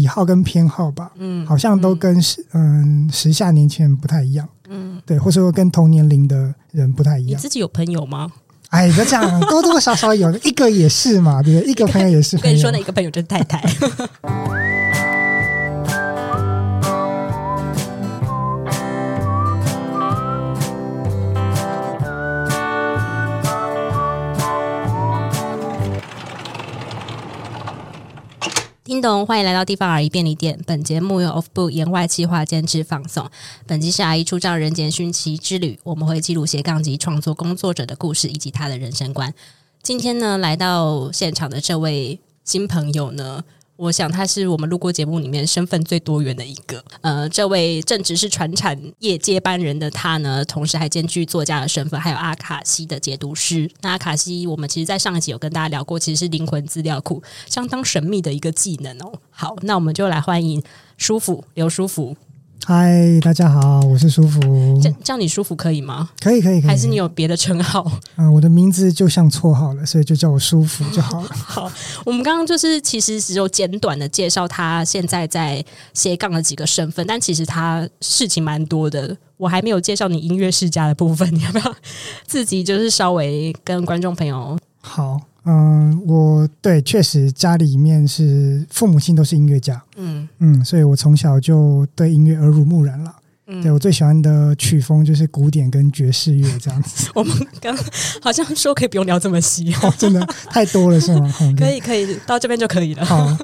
喜好跟偏好吧，嗯，好像都跟时嗯时下年轻人不太一样，嗯，对，或者说跟同年龄的人不太一样。你自己有朋友吗？哎，就这样，多多少少有一个也是嘛，对不对？一个朋友也是。跟你说，那一个朋友就是太太。欢迎来到地方阿姨便利店。本节目由 Offbook 言外企划监制放送。本集是阿姨出账人间寻奇之旅，我们会记录斜杠及创作工作者的故事以及他的人生观。今天呢，来到现场的这位新朋友呢。我想他是我们录过节目里面身份最多元的一个。呃，这位正值是传产业接班人的他呢，同时还兼具作家的身份，还有阿卡西的解读师。那阿卡西，我们其实在上一集有跟大家聊过，其实是灵魂资料库，相当神秘的一个技能哦。好，那我们就来欢迎舒服刘舒服。嗨，大家好，我是舒服。叫叫你舒服可以吗？可以，可以，可以。还是你有别的称号？嗯、呃，我的名字就像绰号了，所以就叫我舒服就好了。好，我们刚刚就是其实只有简短的介绍他现在在斜杠的几个身份，但其实他事情蛮多的。我还没有介绍你音乐世家的部分，你要不要自己就是稍微跟观众朋友？好。嗯，我对确实家里面是父母亲都是音乐家，嗯。嗯，所以我从小就对音乐耳濡目染了。嗯，对我最喜欢的曲风就是古典跟爵士乐这样子。我们刚好像说可以不用聊这么细哦，真的？太多了是吗？可以可以，到这边就可以了。好，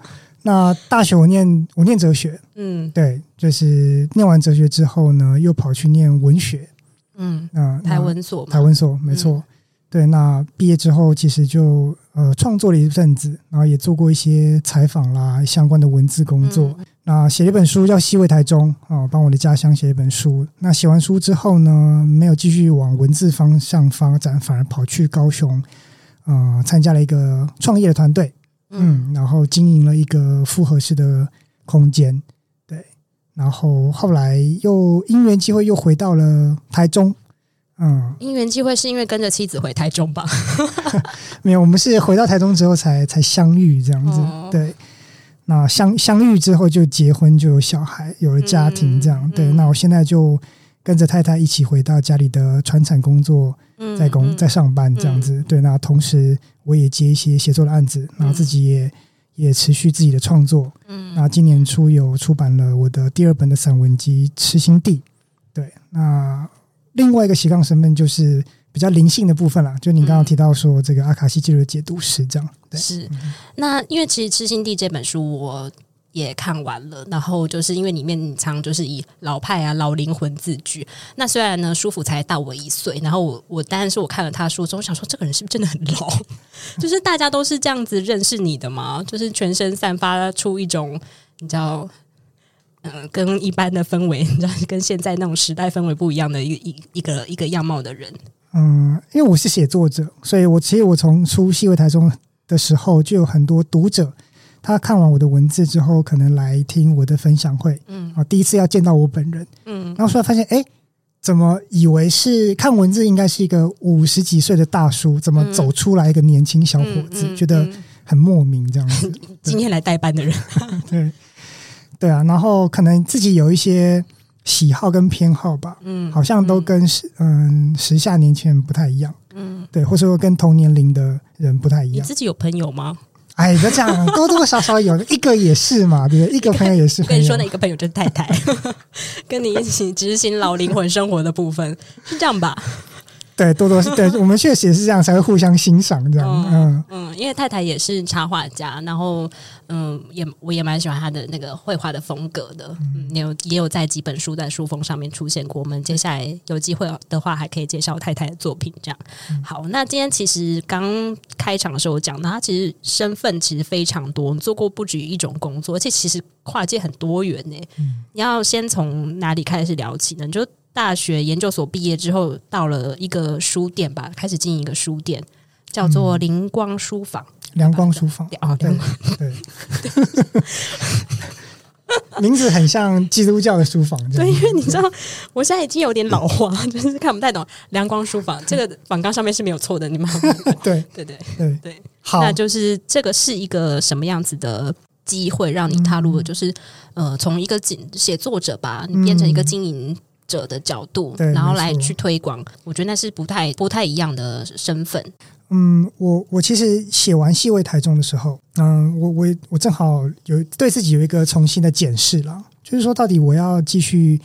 那大学我念我念哲学，嗯，对，就是念完哲学之后呢，又跑去念文学，嗯。嗯，台文所，台文所没错。对，那毕业之后其实就呃创作了一阵子，然后也做过一些采访啦，相关的文字工作。嗯、那写了一本书叫《西回台中》啊，帮我的家乡写了一本书。那写完书之后呢，没有继续往文字方向发展，反而跑去高雄，呃，参加了一个创业的团队，嗯，然后经营了一个复合式的空间。对，然后后来又因缘机会又回到了台中。嗯，因缘际会是因为跟着妻子回台中吧？没有，我们是回到台中之后才才相遇这样子。哦、对，那相相遇之后就结婚，就有小孩，有了家庭这样。嗯、对，那我现在就跟着太太一起回到家里的传产工作，在工、嗯、在上班这样子。嗯、对，那同时我也接一些写作的案子，然后自己也、嗯、也持续自己的创作。嗯，那今年初有出版了我的第二本的散文集《痴心地》。对，那。另外一个斜杠身份就是比较灵性的部分啦，就你刚刚提到说这个阿卡西记录解读师这样，是。那因为其实《痴心地》这本书我也看完了，然后就是因为里面常就是以老派啊、老灵魂自居。那虽然呢，舒服才大我一岁，然后我我当然是我看了他书之后，想说这个人是不是真的很老？就是大家都是这样子认识你的吗？就是全身散发出一种你知道。嗯，跟一般的氛围，你知道，跟现在那种时代氛围不一样的一一一个一个样貌的人。嗯，因为我是写作者，所以我其实我从出西回台中的时候，就有很多读者，他看完我的文字之后，可能来听我的分享会。嗯，啊，第一次要见到我本人。嗯，然后后来发现，哎，怎么以为是看文字应该是一个五十几岁的大叔，怎么走出来一个年轻小伙子，嗯、觉得很莫名这样子。今天来代班的人，对。对啊，然后可能自己有一些喜好跟偏好吧，嗯，好像都跟时嗯时下年轻人不太一样，嗯，对，或者说跟同年龄的人不太一样。你自己有朋友吗？哎，就这样，多多少少有一个也是嘛，对不对？一个朋友也是。跟你说，那一个朋友就是太太，跟你一起执行老灵魂生活的部分，是这样吧？对，多多是对，我们确实也是这样，才会互相欣赏这样。嗯嗯，嗯，因为太太也是插画家，然后嗯，也我也蛮喜欢他的那个绘画的风格的。嗯，也有也有在几本书在书封上面出现过。我们接下来有机会的话，还可以介绍太太的作品。这样好，那今天其实刚开场的时候讲，到他其实身份其实非常多，做过不止一种工作，而且其实跨界很多元呢。嗯，你要先从哪里开始聊起呢？你就大学研究所毕业之后，到了一个书店吧，开始经营一个书店，叫做灵光书坊。灵光书房。啊，对对，名字很像基督教的书房。对，因为你知道，我现在已经有点老花，就是看不太懂。阳光书房。这个访纲上面是没有错的，你们。对。对对对。对，好，那就是这个是一个什么样子的机会让你踏入了，就是、嗯、呃，从一个经写作者吧，你变成一个经营者的角度，嗯、然后来去推广。我觉得那是不太不太一样的身份。嗯，我我其实写完《戏味台中》的时候，嗯，我我我正好有对自己有一个重新的检视了，就是说，到底我要继续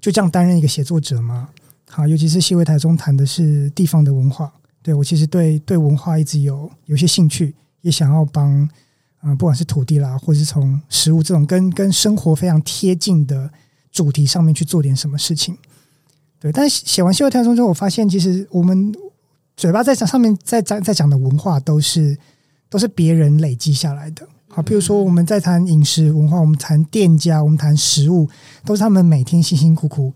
就这样担任一个写作者吗？好，尤其是《戏味台中》谈的是地方的文化，对，我其实对对文化一直有有些兴趣，也想要帮。嗯，不管是土地啦，或是从食物这种跟跟生活非常贴近的主题上面去做点什么事情，对。但是写完《戏味台中》之后，我发现其实我们嘴巴在讲上面在讲在讲的文化，都是都是别人累积下来的。好，比如说我们在谈饮食文化，我们谈店家，我们谈食物，都是他们每天辛辛苦苦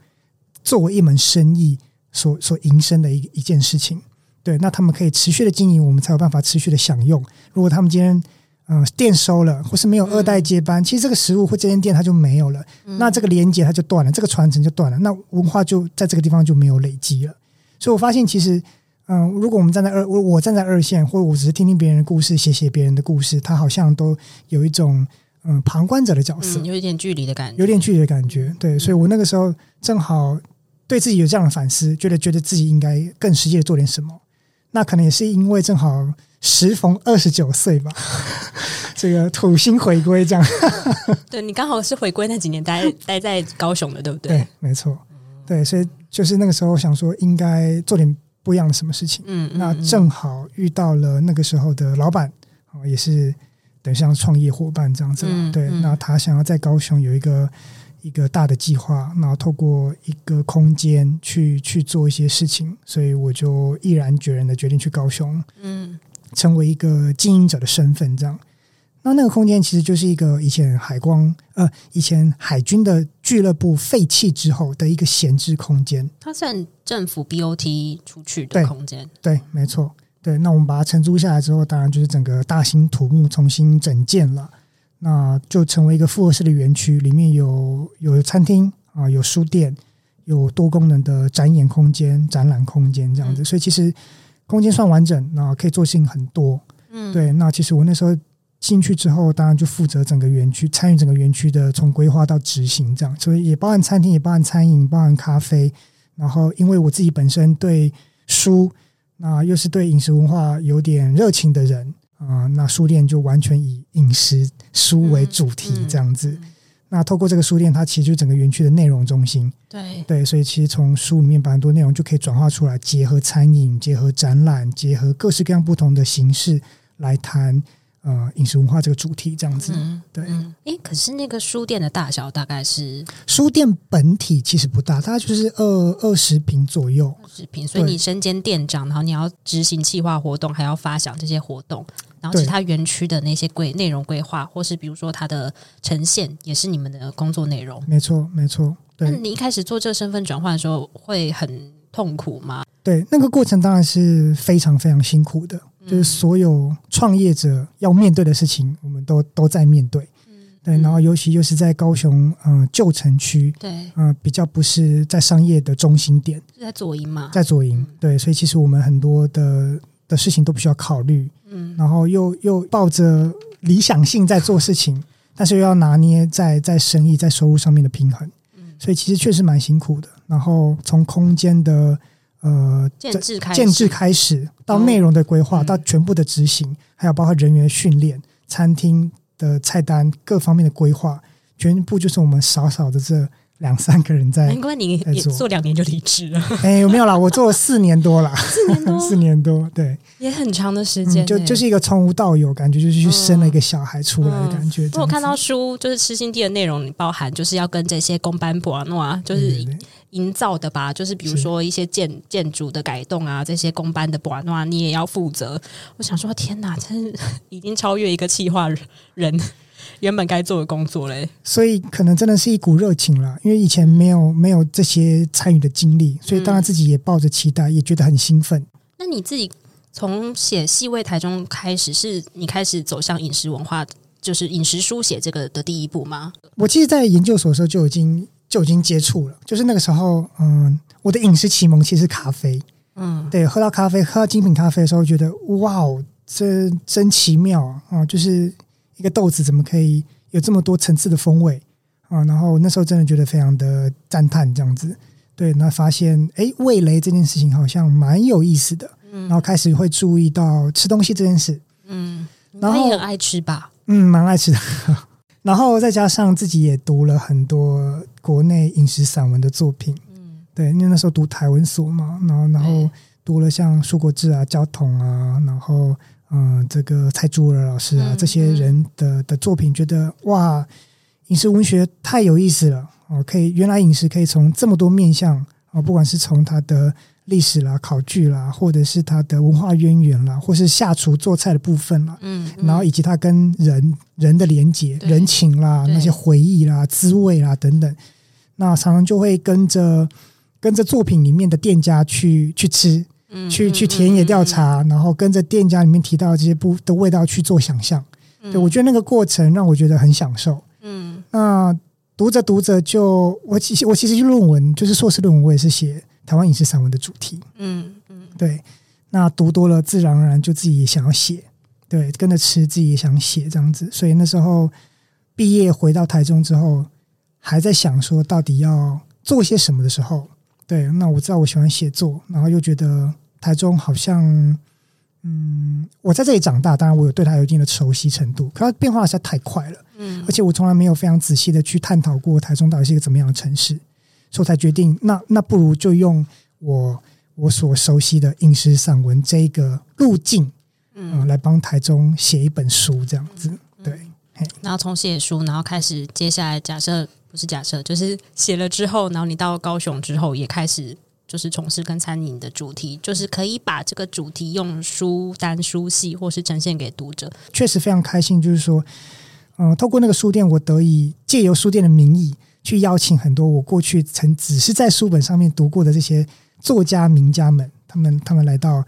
作为一门生意所所营生的一一件事情。对，那他们可以持续的经营，我们才有办法持续的享用。如果他们今天嗯，店收了，或是没有二代接班，嗯、其实这个食物或这间店它就没有了，嗯、那这个连接它就断了，这个传承就断了，那文化就在这个地方就没有累积了。所以我发现，其实，嗯，如果我们站在二，我我站在二线，或者我只是听听别人的故事，写写别人的故事，他好像都有一种嗯旁观者的角色，嗯、有一点距离的感觉，有点距离的感觉。对，所以我那个时候正好对自己有这样的反思，觉得觉得自己应该更实际的做点什么。那可能也是因为正好。时逢二十九岁吧，这个土星回归这样。对，你刚好是回归那几年待待在高雄的，对不对？对，没错。对，所以就是那个时候想说，应该做点不一样的什么事情。嗯，那正好遇到了那个时候的老板，哦也是等于像创业伙伴这样子。嗯，对，那他想要在高雄有一个。一个大的计划，然后透过一个空间去去做一些事情，所以我就毅然决然的决定去高雄，嗯，成为一个经营者的身份，这样。那那个空间其实就是一个以前海光呃，以前海军的俱乐部废弃之后的一个闲置空间。它算政府 BOT 出去的空间，对，没错，对。那我们把它承租下来之后，当然就是整个大兴土木，重新整建了。那就成为一个复合式的园区，里面有有餐厅啊，有书店，有多功能的展演空间、展览空间这样子。所以其实空间算完整，那可以做事情很多。嗯，对。那其实我那时候进去之后，当然就负责整个园区，参与整个园区的从规划到执行这样。所以也包含餐厅，也包含餐饮，包含咖啡。然后因为我自己本身对书，那又是对饮食文化有点热情的人。啊、呃，那书店就完全以饮食书为主题这样子。嗯嗯、那透过这个书店，它其实就是整个园区的内容中心。对对，所以其实从书里面把很多内容就可以转化出来，结合餐饮，结合展览，结合各式各样不同的形式来谈。呃，饮食文化这个主题这样子，嗯、对。嗯，诶，可是那个书店的大小大概是？书店本体其实不大，大概就是二二十平左右。二十平，所以你身兼店长，然后你要执行企划活动，还要发想这些活动，然后其他园区的那些规内容规划，或是比如说它的呈现，也是你们的工作内容。没错，没错。对。那你一开始做这个身份转换的时候，会很痛苦吗？对，那个过程当然是非常非常辛苦的。就是所有创业者要面对的事情，我们都都在面对。嗯，对，然后尤其又是在高雄，嗯、呃，旧城区，对，嗯、呃，比较不是在商业的中心点，是在左营嘛，在左营，嗯、对，所以其实我们很多的的事情都必须要考虑，嗯，然后又又抱着理想性在做事情，但是又要拿捏在在生意在收入上面的平衡，嗯，所以其实确实蛮辛苦的。然后从空间的。呃，建制开建制开始到内容的规划，哦、到全部的执行，嗯、还有包括人员训练、餐厅的菜单各方面的规划，全部就是我们少少的这两三个人在。难怪你也做两年就离职了。哎，有没有啦？我做了四年多了，四年多，四年多，对，也很长的时间、嗯。就就是一个从无到有，感觉就是去生了一个小孩出来的感觉。我、看到书，就是痴心地的内容，包含就是要跟这些公班博诺啊，就是。营造的吧，就是比如说一些建建筑的改动啊，这些公班的不然的话，你也要负责。我想说，天哪，真是 已经超越一个企划人 原本该做的工作嘞。所以可能真的是一股热情了，因为以前没有没有这些参与的经历，所以当然自己也抱着期待，也觉得很兴奋。那你自己从写《戏味台中》开始，是你开始走向饮食文化，就是饮食书写这个的第一步吗？我其实，在研究所的时候就已经。就已经接触了，就是那个时候，嗯，我的饮食启蒙其实是咖啡，嗯，对，喝到咖啡，喝到精品咖啡的时候，觉得哇哦，这真奇妙啊！就是一个豆子怎么可以有这么多层次的风味啊？然后那时候真的觉得非常的赞叹，这样子。对，那发现哎，味蕾这件事情好像蛮有意思的。嗯，然后开始会注意到吃东西这件事。嗯，然后也很爱吃吧？嗯，蛮爱吃的。然后再加上自己也读了很多国内饮食散文的作品。嗯，对，因为那时候读台文所嘛，然后然后读了像舒国志啊、焦桐啊，然后嗯、呃，这个蔡珠儿老师啊、嗯、这些人的的作品，觉得哇，饮食文学太有意思了。哦，可以，原来饮食可以从这么多面向啊，不管是从它的历史啦、考据啦，或者是它的文化渊源啦，或是下厨做菜的部分啦，嗯，嗯，然后以及它跟人人的连结、对。人情啦、那些回忆啦、滋味啦等等，那常常就会跟着跟着作品里面的店家去去吃，嗯，去去田野调查，嗯嗯嗯、然后跟着店家里面提到的这些不的味道去做想象，嗯、对，我觉得那个过程让我觉得很享受，嗯，那。读着读着就，我其实我其实论文就是硕士论文，我也是写台湾影视散文的主题。嗯嗯，对。那读多了，自然而然就自己也想要写，对，跟着吃自己也想写这样子。所以那时候毕业回到台中之后，还在想说到底要做些什么的时候，对。那我知道我喜欢写作，然后又觉得台中好像，嗯，我在这里长大，当然我有对它有一定的熟悉程度，可它变化实在太快了。嗯，而且我从来没有非常仔细的去探讨过台中到底是一个怎么样的城市，所以我才决定，那那不如就用我我所熟悉的饮食散文这一个路径，嗯、呃，来帮台中写一本书，这样子，对。然后从写书，然后开始，接下来假设不是假设，就是写了之后，然后你到高雄之后，也开始就是从事跟餐饮的主题，就是可以把这个主题用书单、书系，或是呈现给读者。确实非常开心，就是说。嗯，透过那个书店，我得以借由书店的名义去邀请很多我过去曾只是在书本上面读过的这些作家名家们，他们他们来到啊、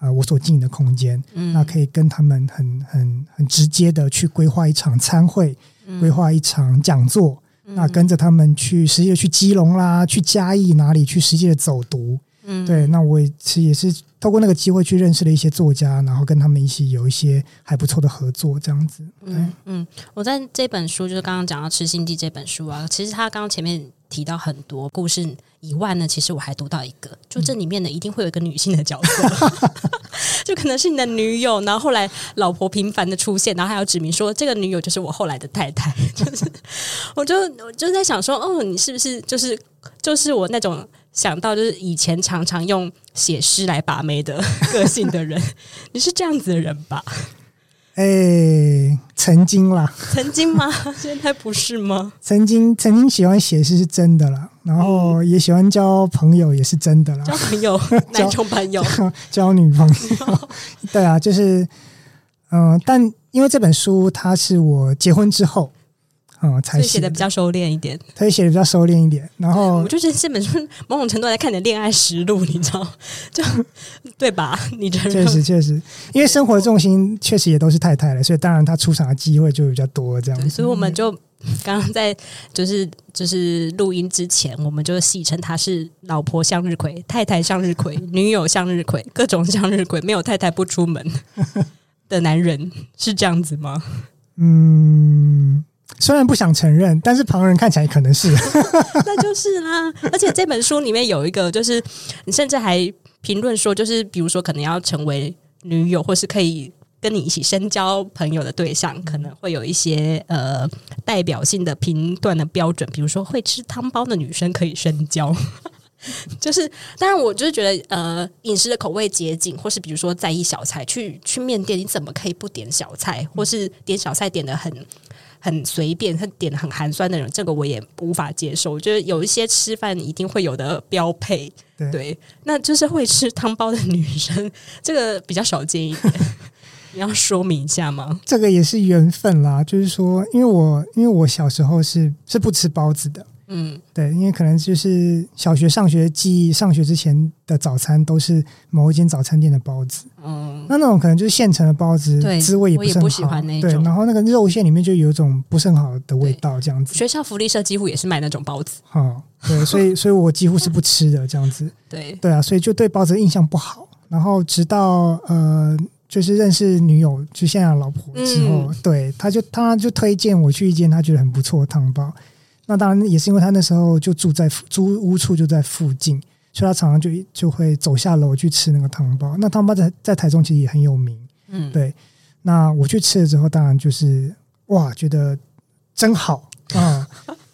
呃、我所经营的空间，嗯，那可以跟他们很很很直接的去规划一场餐会，规划一场讲座，嗯、那跟着他们去实际的去基隆啦，去嘉义哪里去实际的走读。嗯，对，那我也是也是透过那个机会去认识了一些作家，然后跟他们一起有一些还不错的合作，这样子。嗯嗯，我在这本书就是刚刚讲到《吃星际》这本书啊，其实他刚刚前面提到很多故事以外呢，其实我还读到一个，就这里面呢一定会有一个女性的角色，嗯、就可能是你的女友，然后后来老婆频繁的出现，然后还要指明说这个女友就是我后来的太太，就是 我就我就在想说，哦，你是不是就是就是我那种。想到就是以前常常用写诗来把妹的个性的人，你是这样子的人吧？哎、欸，曾经啦，曾经吗？现在不是吗？曾经曾经喜欢写诗是真的啦，然后也喜欢交朋友也是真的啦，交朋友，男种朋友，交女朋友，对啊，就是嗯、呃，但因为这本书它是我结婚之后。嗯，才写的比较收敛一点，他也写的比较收敛一点。然后 我就觉得这本书某种程度来看你的恋爱实录，你知道，就对吧？你觉得？确实确实，因为生活的重心确实也都是太太了，所以当然他出场的机会就比较多。这样子，所以我们就刚刚在就是就是录音之前，我们就戏称他是老婆向日葵、太太向日葵、女友向日葵、各种向日葵，没有太太不出门的男人，是这样子吗？嗯。虽然不想承认，但是旁人看起来可能是，那就是啦。而且这本书里面有一个，就是你甚至还评论说，就是比如说可能要成为女友，或是可以跟你一起深交朋友的对象，可能会有一些呃代表性的评断的标准，比如说会吃汤包的女生可以深交。就是当然，我就是觉得呃，饮食的口味节俭，或是比如说在意小菜，去去面店，你怎么可以不点小菜，或是点小菜点得很。很随便，他点的很寒酸的人，这个我也无法接受。我觉得有一些吃饭一定会有的标配，对，对，那就是会吃汤包的女生，这个比较少见一点。你要说明一下吗？这个也是缘分啦，就是说，因为我因为我小时候是是不吃包子的。嗯，对，因为可能就是小学上学记忆，上学之前的早餐都是某一间早餐店的包子。嗯，那那种可能就是现成的包子，对滋味也不是很好。不喜欢那种。对，然后那个肉馅里面就有一种不是很好的味道，这样子。学校福利社几乎也是卖那种包子。哦，对，所以 所以我几乎是不吃的这样子。对，对啊，所以就对包子的印象不好。然后直到呃就是认识女友，就现在的老婆之后，嗯、对，他就他就推荐我去一间他觉得很不错的汤包。那当然也是因为他那时候就住在租屋处就在附近，所以他常常就就会走下楼去吃那个汤包。那汤包在在台中其实也很有名，嗯，对。那我去吃了之后，当然就是哇，觉得真好啊！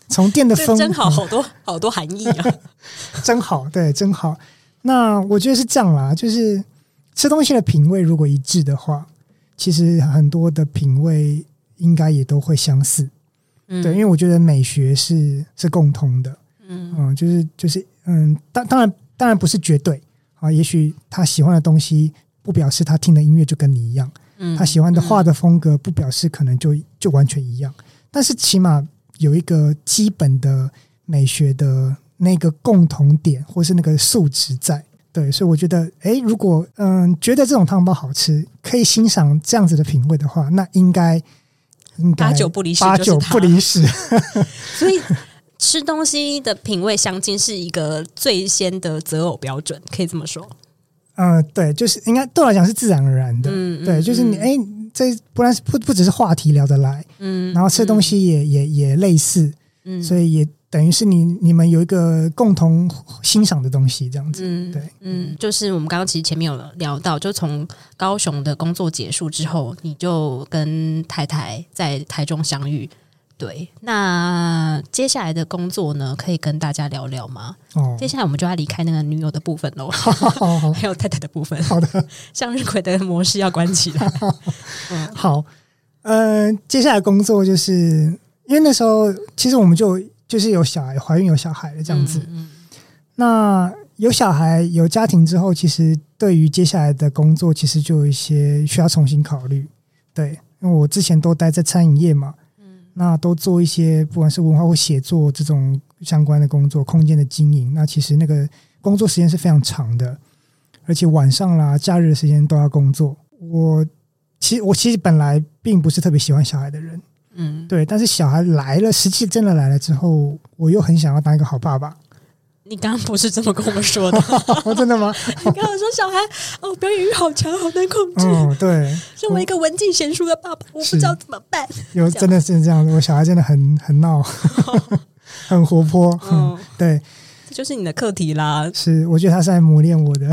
从店的风真好，好多好多含义啊，真好，对，真好。那我觉得是这样啦，就是。吃东西的品味如果一致的话，其实很多的品味应该也都会相似。嗯，对，因为我觉得美学是是共通的。嗯嗯，就是就是嗯，当当然当然不是绝对啊，也许他喜欢的东西不表示他听的音乐就跟你一样。嗯，他喜欢的画的风格不表示可能就就完全一样，但是起码有一个基本的美学的那个共同点，或是那个素质在。对，所以我觉得，哎，如果嗯觉得这种汤包好吃，可以欣赏这样子的品味的话，那应该应该八九不离十，八九不离十。所以吃东西的品味相近是一个最先的择偶标准，可以这么说。嗯、呃，对，就是应该对我来讲是自然而然的。嗯，对，就是你哎，这不然不不只是话题聊得来，嗯，然后吃东西也、嗯、也也类似，嗯，所以也。等于是你你们有一个共同欣赏的东西，这样子，嗯、对，嗯，就是我们刚刚其实前面有聊到，就从高雄的工作结束之后，你就跟太太在台中相遇，对，那接下来的工作呢，可以跟大家聊聊吗？哦，接下来我们就要离开那个女友的部分喽，还有太太的部分，好的，向日葵的模式要关起来，嗯，好，呃，接下来工作就是因为那时候其实我们就。就是有小孩，怀孕有小孩的这样子。嗯嗯、那有小孩有家庭之后，其实对于接下来的工作，其实就有一些需要重新考虑。对，因为我之前都待在餐饮业嘛，嗯，那都做一些不管是文化或写作这种相关的工作，空间的经营。那其实那个工作时间是非常长的，而且晚上啦、假日的时间都要工作。我其实我其实本来并不是特别喜欢小孩的人。嗯，对，但是小孩来了，实际真的来了之后，我又很想要当一个好爸爸。你刚刚不是这么跟我们说的？真的吗？你刚刚说小孩哦，表演欲好强，好难控制。哦，对，身为一个文静贤淑的爸爸，我不知道怎么办。有真的是这样子，我小孩真的很很闹，很活泼。嗯，对，这就是你的课题啦。是，我觉得他是来磨练我的。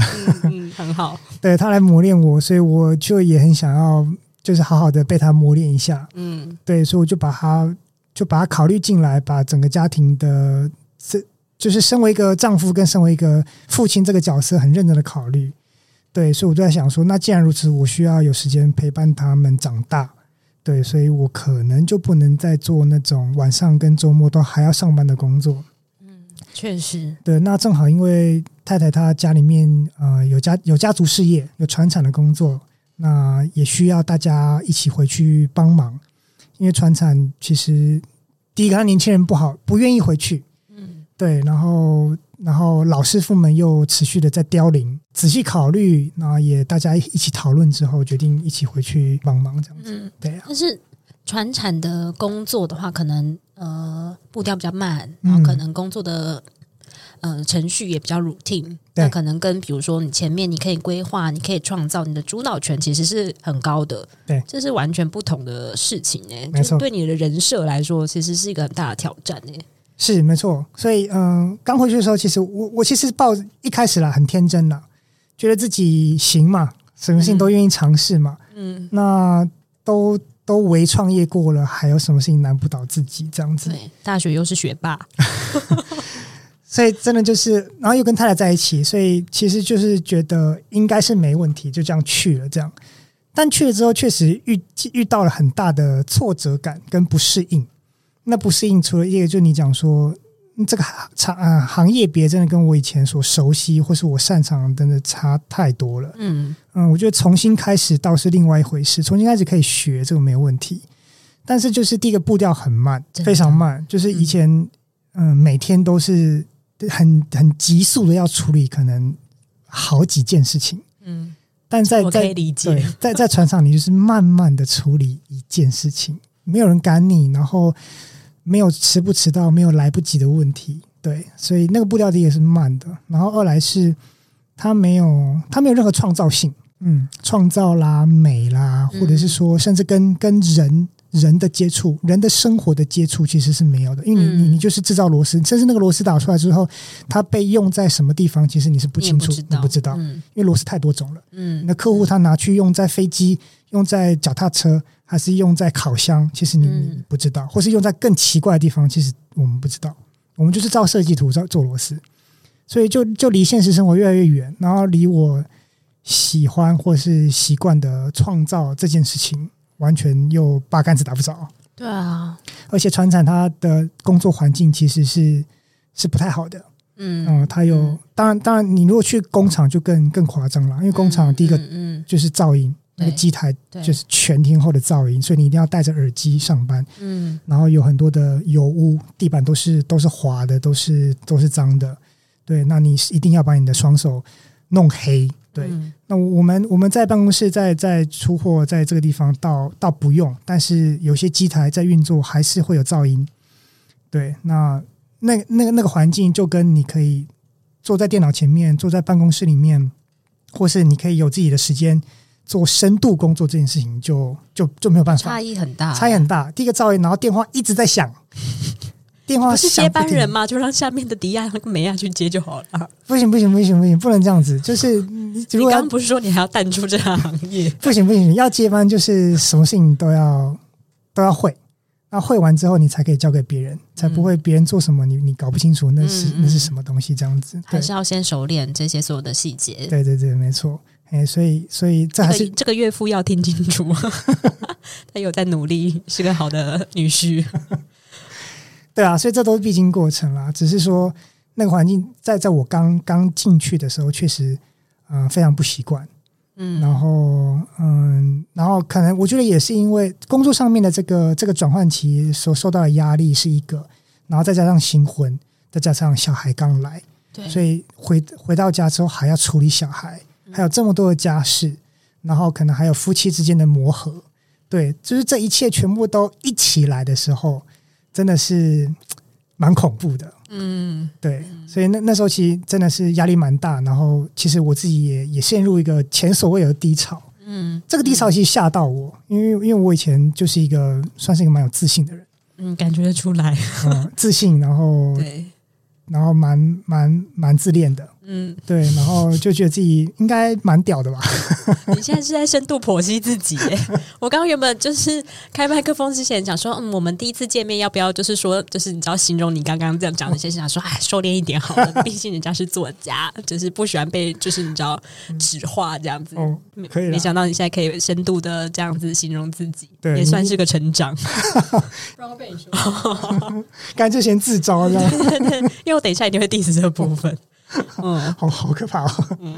嗯，很好。对，他来磨练我，所以我就也很想要。就是好好的被他磨练一下，嗯，对，所以我就把他就把他考虑进来，把整个家庭的这就是身为一个丈夫跟身为一个父亲这个角色很认真的考虑，对，所以我就在想说，那既然如此，我需要有时间陪伴他们长大，对，所以我可能就不能再做那种晚上跟周末都还要上班的工作，嗯，确实，对，那正好因为太太她家里面呃有家有家族事业有传产的工作。那也需要大家一起回去帮忙，因为船产其实第一个，他年轻人不好，不愿意回去，嗯，对，然后然后老师傅们又持续的在凋零，仔细考虑，那也大家一起讨论之后，决定一起回去帮忙这样子，嗯，对啊。但是船产的工作的话，可能呃步调比较慢，然后可能工作的。呃，程序也比较 routine，那可能跟比如说你前面你可以规划，你可以创造，你的主导权其实是很高的。对，这是完全不同的事情哎、欸，没错，对你的人设来说，其实是一个很大的挑战哎、欸。是没错，所以嗯，刚、呃、回去的时候，其实我我其实抱一开始啦，很天真啦，觉得自己行嘛，什么事情都愿意尝试嘛。嗯，那都都为创业过了，还有什么事情难不倒自己？这样子，对，大学又是学霸。所以真的就是，然后又跟太太在一起，所以其实就是觉得应该是没问题，就这样去了。这样，但去了之后，确实遇遇到了很大的挫折感跟不适应。那不适应，除了一个，就你讲说这个行行业别真的跟我以前所熟悉或是我擅长真的差太多了。嗯嗯，我觉得重新开始倒是另外一回事。重新开始可以学，这个没有问题。但是就是第一个步调很慢，非常慢。就是以前，嗯每天都是。很很急速的要处理可能好几件事情，嗯，但在在对在在船上，你就是慢慢的处理一件事情，没有人赶你，然后没有迟不迟到，没有来不及的问题，对，所以那个步调的也是慢的。然后二来是它没有它没有任何创造性，嗯，创造啦、美啦，或者是说，甚至跟跟人人的接触、人的生活的接触，其实是没有的。因为你你你就是制造螺丝，甚至那个螺丝打出来之后，它被用在什么地方，其实你是不清楚，你不知道。因为螺丝太多种了。嗯，那客户他拿去用在飞机、用在脚踏车，还是用在烤箱，其实你你不知道，或是用在更奇怪的地方，其实我们不知道。我们就是照设计图做做螺丝，所以就就离现实生活越来越远，然后离我。喜欢或是习惯的创造这件事情，完全又八竿子打不着。对啊，而且船产它的工作环境其实是是不太好的。嗯嗯，它有、嗯、当然当然，你如果去工厂就更更夸张了，因为工厂第一个嗯就是噪音，那个机台就是全天候的噪音，所以你一定要戴着耳机上班。嗯，然后有很多的油污，地板都是都是滑的，都是都是脏的。对，那你一定要把你的双手弄黑。对，那我们我们在办公室在在出货，在这个地方倒倒不用，但是有些机台在运作还是会有噪音。对，那那那个那个环境就跟你可以坐在电脑前面，坐在办公室里面，或是你可以有自己的时间做深度工作这件事情就，就就就没有办法，差异很大，差异很大。第一个噪音，然后电话一直在响。电话不是接班人嘛？就让下面的迪亚和梅亚去接就好了。不行不行不行不行，不能这样子。就是如果你刚刚不是说你还要淡出这个行业？不行不行，要接班就是什么事情都要都要会。那会完之后，你才可以交给别人，才不会别人做什么你你搞不清楚那是、嗯、那是什么东西这样子。还是要先熟练这些所有的细节。对对对，没错。哎，所以所以这还是、这个、这个岳父要听清楚，他有在努力，是个好的女婿。对啊，所以这都是必经过程啦。只是说那个环境在在我刚刚进去的时候，确实嗯、呃、非常不习惯。嗯，然后嗯，然后可能我觉得也是因为工作上面的这个这个转换期所受到的压力是一个，然后再加上新婚，再加上小孩刚来，对，所以回回到家之后还要处理小孩，还有这么多的家事，然后可能还有夫妻之间的磨合，对，就是这一切全部都一起来的时候。真的是蛮恐怖的，嗯，对，所以那那时候其实真的是压力蛮大，然后其实我自己也也陷入一个前所未有的低潮，嗯，这个低潮其实吓到我，因为因为我以前就是一个算是一个蛮有自信的人，嗯，感觉得出来，嗯，自信，然后 对，然后蛮蛮蛮自恋的。嗯，对，然后就觉得自己应该蛮屌的吧？你现在是在深度剖析自己耶？我刚刚原本就是开麦克风之前讲说，嗯，我们第一次见面要不要就是说，就是你知道形容你刚刚这样讲的，先想说，哎，收敛一点好了，毕竟人家是作家，就是不喜欢被就是你知道纸化这样子。哦，可以。没想到你现在可以深度的这样子形容自己，对，也算是个成长。不要 被你说，干脆先自招这样。因为我等一下一定会 diss 这个部分。嗯，好好可怕哦。嗯，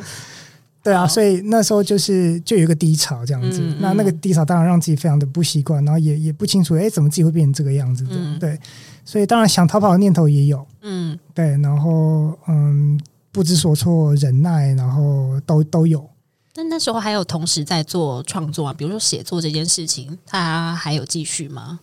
对啊，所以那时候就是就有一个低潮这样子。嗯、那那个低潮当然让自己非常的不习惯，然后也也不清楚，哎，怎么自己会变成这个样子的？嗯、对，所以当然想逃跑的念头也有。嗯，对，然后嗯，不知所措、忍耐，然后都都有。但那时候还有同时在做创作啊，比如说写作这件事情，他还有继续吗？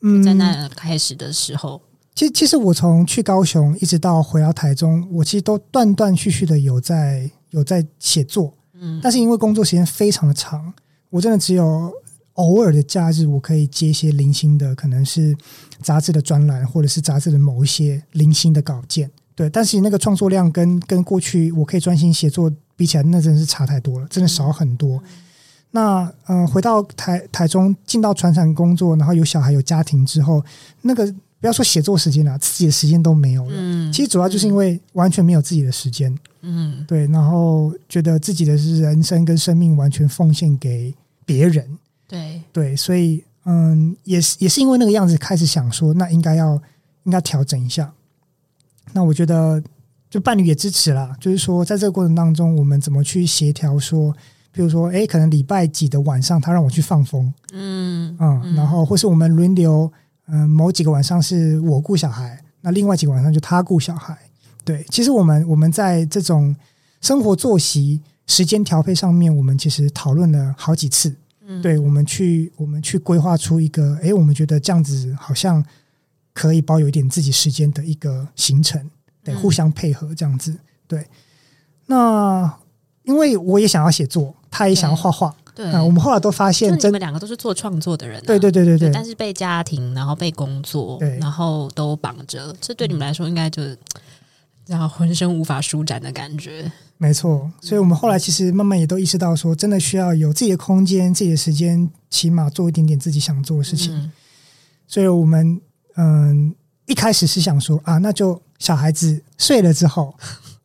嗯，在那开始的时候。其实，其实我从去高雄一直到回到台中，我其实都断断续续的有在有在写作，嗯，但是因为工作时间非常的长，我真的只有偶尔的假日，我可以接一些零星的，可能是杂志的专栏，或者是杂志的某一些零星的稿件，对。但是那个创作量跟跟过去我可以专心写作比起来，那真的是差太多了，真的少很多。嗯、那嗯、呃，回到台台中，进到船厂工作，然后有小孩有家庭之后，那个。不要说写作时间了，自己的时间都没有了。嗯，其实主要就是因为完全没有自己的时间。嗯，对，然后觉得自己的人生跟生命完全奉献给别人。对对，所以嗯，也是也是因为那个样子，开始想说，那应该要应该调整一下。那我觉得，就伴侣也支持啦，就是说，在这个过程当中，我们怎么去协调？说，比如说，哎，可能礼拜几的晚上，他让我去放风。嗯嗯，然后或是我们轮流。嗯，某几个晚上是我顾小孩，那另外几个晚上就他顾小孩。对，其实我们我们在这种生活作息时间调配上面，我们其实讨论了好几次。嗯，对，我们去我们去规划出一个，诶，我们觉得这样子好像可以保有一点自己时间的一个行程，得，互相配合这样子。对，那因为我也想要写作。他也想要画画。对，啊，我们后来都发现，你们两个都是做创作的人，啊，对对对对对，但是被家庭，然后被工作，对，然后都绑着，这对你们来说应该就是然后浑身无法舒展的感觉。没错，所以我们后来其实慢慢也都意识到，说真的需要有自己的空间、自己的时间，起码做一点点自己想做的事情。嗯、所以我们嗯，一开始是想说啊，那就小孩子睡了之后，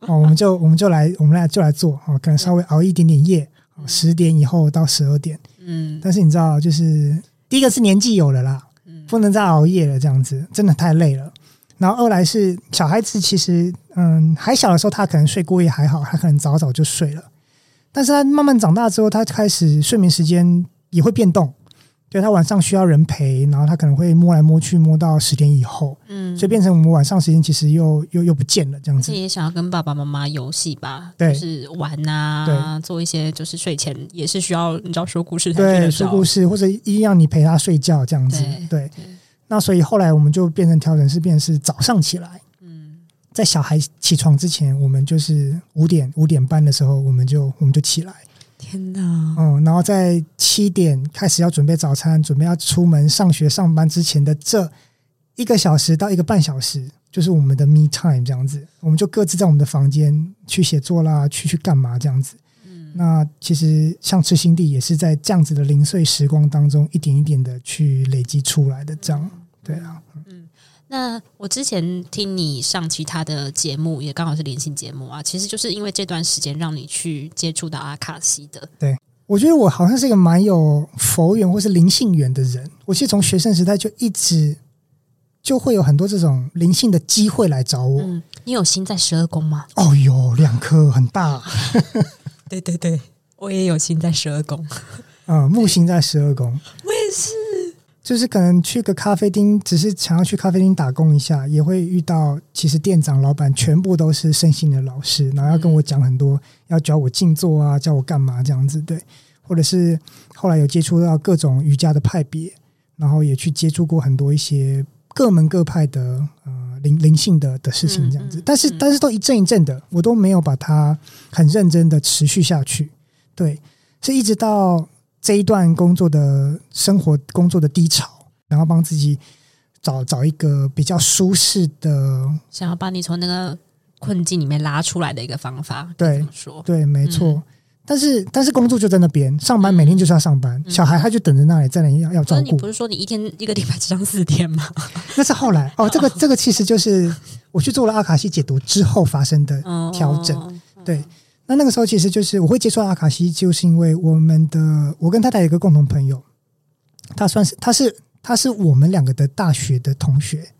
哦，我们就我们就来，我们来就来做，哦，可能稍微熬一点点夜。十点以后到十二点，嗯，但是你知道，就是第一个是年纪有了啦，嗯，不能再熬夜了，这样子真的太累了。然后二来是小孩子，其实嗯还小的时候，他可能睡过夜还好，他可能早早就睡了。但是他慢慢长大之后，他开始睡眠时间也会变动。对，他晚上需要人陪，然后他可能会摸来摸去，摸到十点以后，嗯，所以变成我们晚上时间其实又又又不见了这样子。也想要跟爸爸妈妈游戏吧，对，就是玩啊，对，做一些就是睡前也是需要你知道说故事，对，说故事或者一定要你陪他睡觉这样子，对。对对，那所以后来我们就变成调整是变成是早上起来，嗯，在小孩起床之前，我们就是五点五点半的时候，我们就我们就起来。天哪！嗯，然后在七点开始要准备早餐，准备要出门上学上班之前的这一个小时到一个半小时，就是我们的 me time 这样子，我们就各自在我们的房间去写作啦，去去干嘛这样子。嗯，那其实像痴心地也是在这样子的零碎时光当中，一点一点的去累积出来的，这样对啊。那我之前听你上其他的节目，也刚好是连线节目啊，其实就是因为这段时间让你去接触到阿卡西的。对，我觉得我好像是一个蛮有佛缘或是灵性缘的人。我其实从学生时代就一直就会有很多这种灵性的机会来找我。嗯，你有心在十二宫吗？哦，有两颗很大。对对对，我也有心在十二宫。嗯，木星在十二宫。我也是。就是可能去个咖啡厅，只是想要去咖啡厅打工一下，也会遇到其实店长、老板全部都是身心的老师，然后要跟我讲很多，要教我静坐啊，教我干嘛这样子，对。或者是后来有接触到各种瑜伽的派别，然后也去接触过很多一些各门各派的呃灵灵性的的事情这样子，但是但是都一阵一阵的，我都没有把它很认真的持续下去，对，是一直到。这一段工作的生活工作的低潮，然后帮自己找找一个比较舒适的，想要把你从那个困境里面拉出来的一个方法。对，说对，没错。嗯、但是但是工作就在那边，上班每天就是要上班，嗯、小孩他就等着那里，在那里要要照顾。你不是说你一天一个礼拜只上四天吗？那是后来哦，这个这个其实就是我去做了阿卡西解读之后发生的调整，哦、对。那那个时候，其实就是我会接触阿卡西，就是因为我们的我跟太太有一个共同朋友，他算是他是他是我们两个的大学的同学，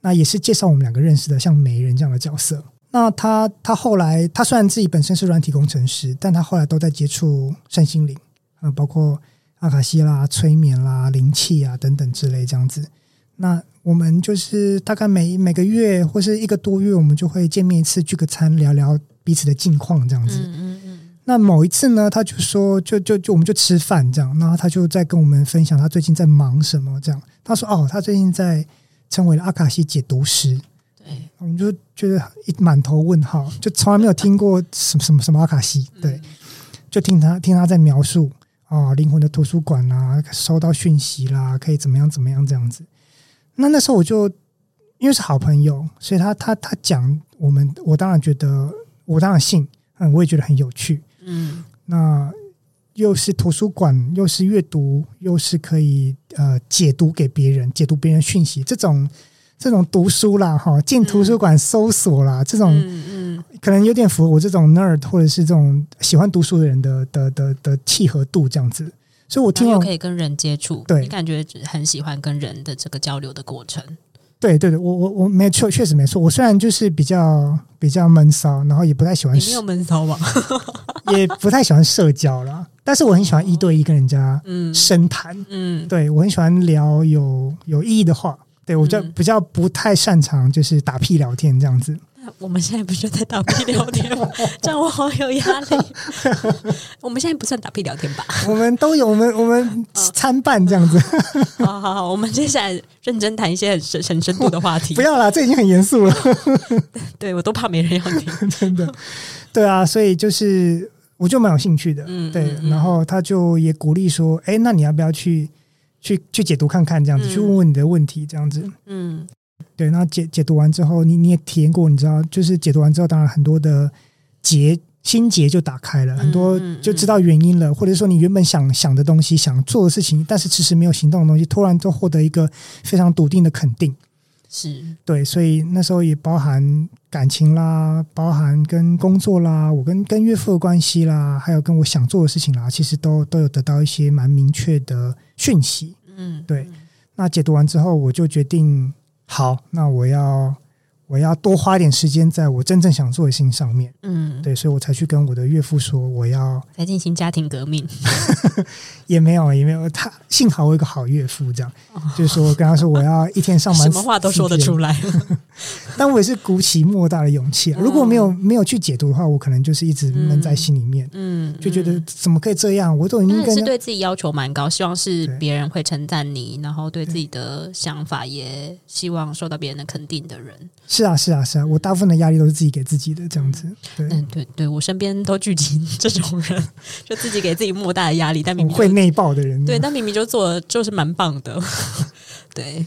那也是介绍我们两个认识的，像媒人这样的角色。那他他后来他虽然自己本身是软体工程师，但他后来都在接触身心灵啊，包括阿卡西啦、催眠啦、灵气啊等等之类这样子。那我们就是大概每每个月或是一个多月，我们就会见面一次，聚个餐，聊聊。彼此的近况这样子，嗯嗯嗯。那某一次呢，他就说，就就就我们就吃饭这样，然后他就在跟我们分享他最近在忙什么这样。他说：“哦，他最近在成为了阿卡西解读师。”对，我们就觉得一满头问号，就从来没有听过什么 什么什么阿卡西。对，就听他听他在描述啊，灵魂的图书馆啊，收到讯息啦，可以怎么样怎么样这样子。那那时候我就因为是好朋友，所以他他他讲我们，我当然觉得。我当然信，嗯，我也觉得很有趣，嗯，那又是图书馆，又是阅读，又是可以呃解读给别人，解读别人讯息，这种这种读书啦，哈，进图书馆搜索啦，嗯、这种，嗯嗯，可能有点符合我这种 nerd 或者是这种喜欢读书的人的的的的契合度这样子，所以我听了可以跟人接触，对，你感觉很喜欢跟人的这个交流的过程。对对对，我我我没错，确实没错。我虽然就是比较比较闷骚，然后也不太喜欢，你没有闷骚吧？也不太喜欢社交啦，但是我很喜欢一对一跟人家深谈。嗯，嗯对我很喜欢聊有有意义的话。对我就比较不太擅长就是打屁聊天这样子。我们现在不是在打屁聊天吗？这样我好有压力。我们现在不算打屁聊天吧？我们都有，我们我们参半这样子。好好好，我们接下来认真谈一些很深很深度的话题。不要啦，这已经很严肃了。对，我都怕没人要听，真的。对啊，所以就是我就蛮有兴趣的，嗯，对，然后他就也鼓励说，哎，那你要不要去去去解读看看，这样子，去问问你的问题，这样子，嗯，对，那解解读完之后，你你也体验过，你知道，就是解读完之后，当然很多的结心结就打开了，很多就知道原因了，或者说你原本想想的东西、想做的事情，但是迟迟没有行动的东西，突然就获得一个非常笃定的肯定。是对，所以那时候也包含感情啦，包含跟工作啦，我跟跟岳父的关系啦，还有跟我想做的事情啦，其实都都有得到一些蛮明确的讯息。嗯，对。那解读完之后，我就决定，好，那我要。我要多花点时间在我真正想做的事情上面，嗯，对，所以我才去跟我的岳父说，我要来进行家庭革命，也没有，也没有，他幸好我有一个好岳父，这样，哦、就是说，我跟他说我要一天上班，什么话都说得出来，但我也是鼓起莫大的勇气、啊。如果没有没有去解读的话，我可能就是一直闷在心里面，嗯，就觉得怎么可以这样？我都已经跟是对自己要求蛮高，希望是别人会称赞你，然后对自己的想法也希望受到别人的肯定的人。是啊，是啊，是啊，我大部分的压力都是自己给自己的，这样子。对，嗯，对，对我身边都聚集 这种人，就自己给自己莫大的压力，但明明会内爆的人，对，但明明就做的就是蛮棒的，对。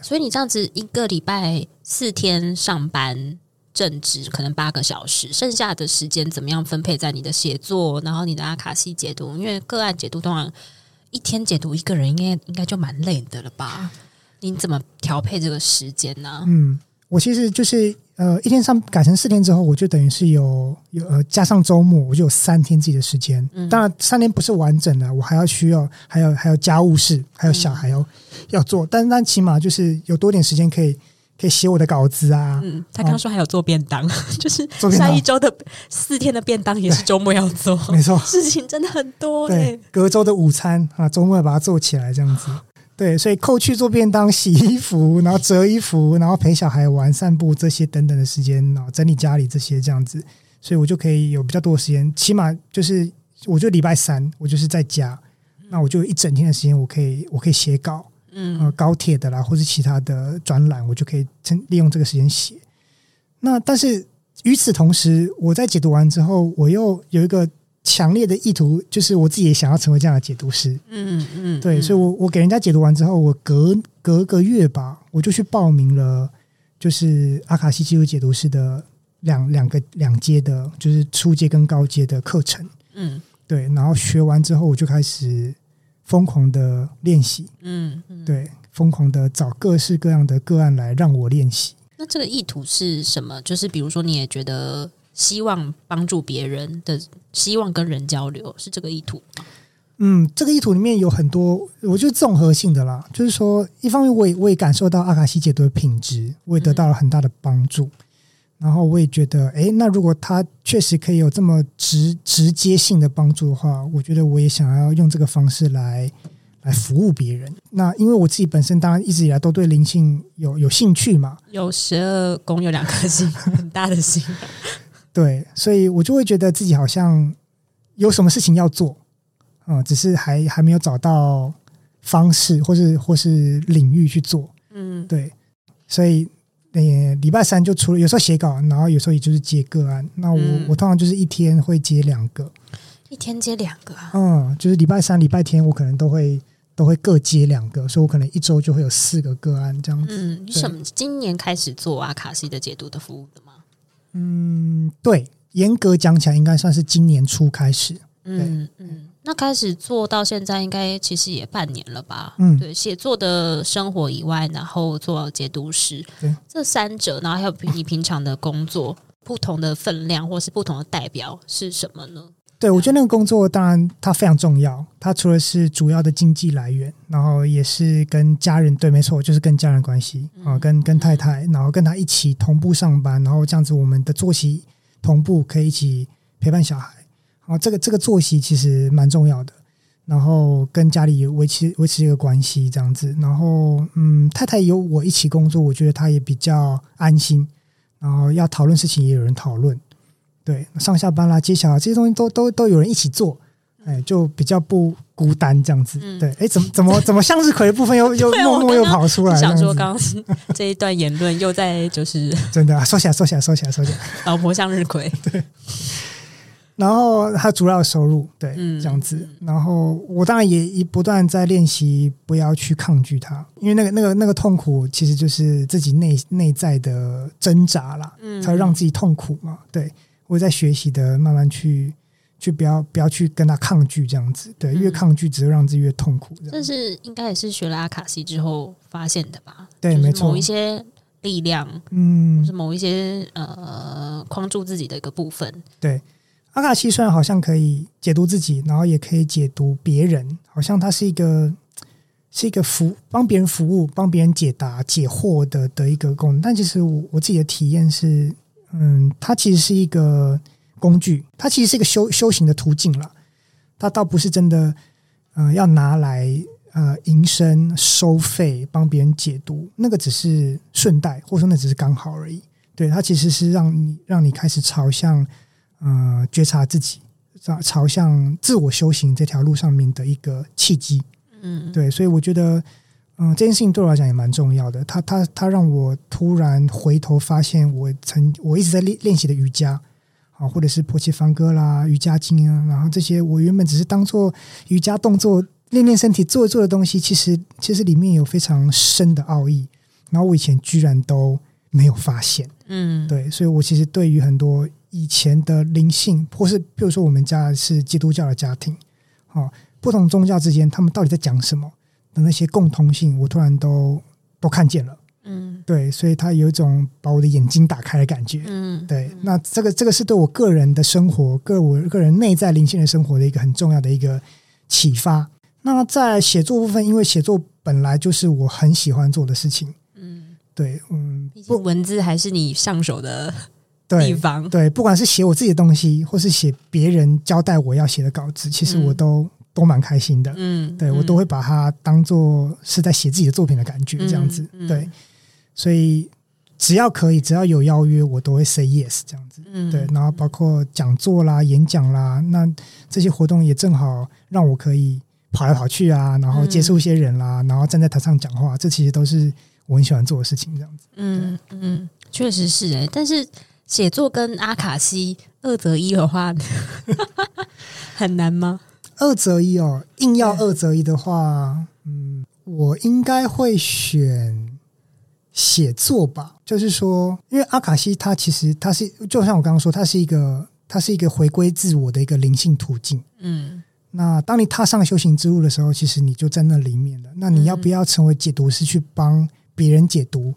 所以你这样子一个礼拜四天上班正职，可能八个小时，剩下的时间怎么样分配在你的写作，然后你的阿卡西解读？因为个案解读通常一天解读一个人，应该应该就蛮累的了吧？你怎么调配这个时间呢？嗯。我其实就是呃，一天上改成四天之后，我就等于是有有呃加上周末，我就有三天自己的时间。嗯，当然三天不是完整的，我还要需要还有还有家务事，还有小孩要、嗯、要做。但但起码就是有多点时间可以可以写我的稿子啊。嗯，他刚刚说还有做便当，哦、就是下一周的四天的便当也是周末要做。没错，事情真的很多。对，隔周的午餐啊，周末要把它做起来，这样子。对，所以扣去做便当、洗衣服，然后折衣服，然后陪小孩玩、散步这些等等的时间，然后整理家里这些这样子，所以我就可以有比较多的时间。起码就是，我就礼拜三我就是在家，那我就一整天的时间，我可以我可以写稿，嗯，呃，高铁的啦，或是其他的专栏，我就可以趁利用这个时间写。那但是与此同时，我在解读完之后，我又有一个。强烈的意图就是我自己也想要成为这样的解读师，嗯嗯，对，所以我我给人家解读完之后，我隔隔个月吧，我就去报名了，就是阿卡西记录解读师的两两个两阶的，就是初阶跟高阶的课程，嗯，对，然后学完之后，我就开始疯狂的练习，嗯嗯，对，疯狂的找各式各样的个案来让我练习。那这个意图是什么？就是比如说，你也觉得。希望帮助别人的，希望跟人交流，是这个意图。嗯，这个意图里面有很多，我觉得综合性的啦。就是说，一方面我也我也感受到阿卡西解读的品质，我也得到了很大的帮助。嗯、然后我也觉得，哎，那如果他确实可以有这么直直接性的帮助的话，我觉得我也想要用这个方式来。来服务别人。那因为我自己本身当然一直以来都对灵性有有兴趣嘛，有十二宫，有两颗星，很大的心。对，所以我就会觉得自己好像有什么事情要做啊、嗯，只是还还没有找到方式，或是或是领域去做。嗯，对。所以呃，礼拜三就除了有时候写稿，然后有时候也就是接个案。那我、嗯、我通常就是一天会接两个，一天接两个啊。嗯，就是礼拜三、礼拜天我可能都会。都会各接两个，所以我可能一周就会有四个个案这样子。嗯，你什么今年开始做阿卡西的解读的服务的吗？嗯，对，严格讲起来应该算是今年初开始。嗯嗯，那开始做到现在应该其实也半年了吧？嗯，对，写作的生活以外，然后做解读师，对，这三者，然后还有你平常的工作，不同的分量或是不同的代表是什么呢？对，我觉得那个工作当然它非常重要，它除了是主要的经济来源，然后也是跟家人，对，没错，就是跟家人关系啊，跟跟太太，然后跟他一起同步上班，然后这样子我们的作息同步，可以一起陪伴小孩，然后这个这个作息其实蛮重要的，然后跟家里维持维持一个关系这样子，然后嗯，太太有我一起工作，我觉得她也比较安心，然后要讨论事情也有人讨论。对，上下班啦，接小孩这些东西都都都有人一起做，哎，就比较不孤单这样子。嗯、对，哎，怎么怎么怎么向日葵的部分又又默默又跑出来？想说刚刚 这一段言论又在就是 真的、啊，收起来，收起来，收起来，收起来。老婆向日葵，对然后他主要的收入，对，嗯、这样子。然后我当然也一不断在练习，不要去抗拒它，因为那个那个那个痛苦，其实就是自己内内在的挣扎啦，嗯，才会让自己痛苦嘛。对，我在学习的，慢慢去去不要不要去跟他抗拒，这样子。对，越抗拒只会让自己越痛苦。這，这是应该也是学了阿卡西之后发现的吧？对，没错，某一些力量，嗯，是某一些呃框住自己的一个部分，对。阿卡西虽然好像可以解读自己，然后也可以解读别人，好像它是一个是一个服帮别人服务、帮别人解答解惑的的一个功能。但其实我我自己的体验是，嗯，它其实是一个工具，它其实是一个修修行的途径了。它倒不是真的，呃，要拿来呃营生收费帮别人解读，那个只是顺带，或者说那只是刚好而已。对，它其实是让你让你开始朝向。呃，觉察自己，朝朝向自我修行这条路上面的一个契机，嗯，对，所以我觉得，嗯、呃，这件事情对我来讲也蛮重要的。他他他让我突然回头发现，我曾我一直在练练习的瑜伽，啊，或者是波切梵歌啦、瑜伽经啊，然后这些我原本只是当做瑜伽动作练练身体做一做的东西，其实其实里面有非常深的奥义，然后我以前居然都没有发现，嗯，对，所以我其实对于很多。以前的灵性，或是比如说我们家是基督教的家庭，哦，不同宗教之间，他们到底在讲什么的那些共通性，我突然都都看见了，嗯，对，所以他有一种把我的眼睛打开的感觉，嗯，对，那这个这个是对我个人的生活，个我个人内在灵性的生活的一个很重要的一个启发。那在写作部分，因为写作本来就是我很喜欢做的事情，嗯，对，嗯，不，文字还是你上手的。对地方对，不管是写我自己的东西，或是写别人交代我要写的稿子，其实我都、嗯、都蛮开心的。嗯，对我都会把它当做是在写自己的作品的感觉，这样子。对，所以只要可以，只要有邀约，我都会 say yes 这样子。嗯，对，然后包括讲座啦、演讲啦，那这些活动也正好让我可以跑来跑去啊，然后接触一些人啦，嗯、然后站在台上讲话，这其实都是我很喜欢做的事情。这样子。嗯嗯，确实是诶、欸，但是。写作跟阿卡西二择一的话，很难吗？二择一哦，硬要二择一的话，嗯，我应该会选写作吧。就是说，因为阿卡西它其实它是，就像我刚刚说，它是一个，它是一个回归自我的一个灵性途径。嗯，那当你踏上修行之路的时候，其实你就在那里面了。那你要不要成为解读师去帮别人解读？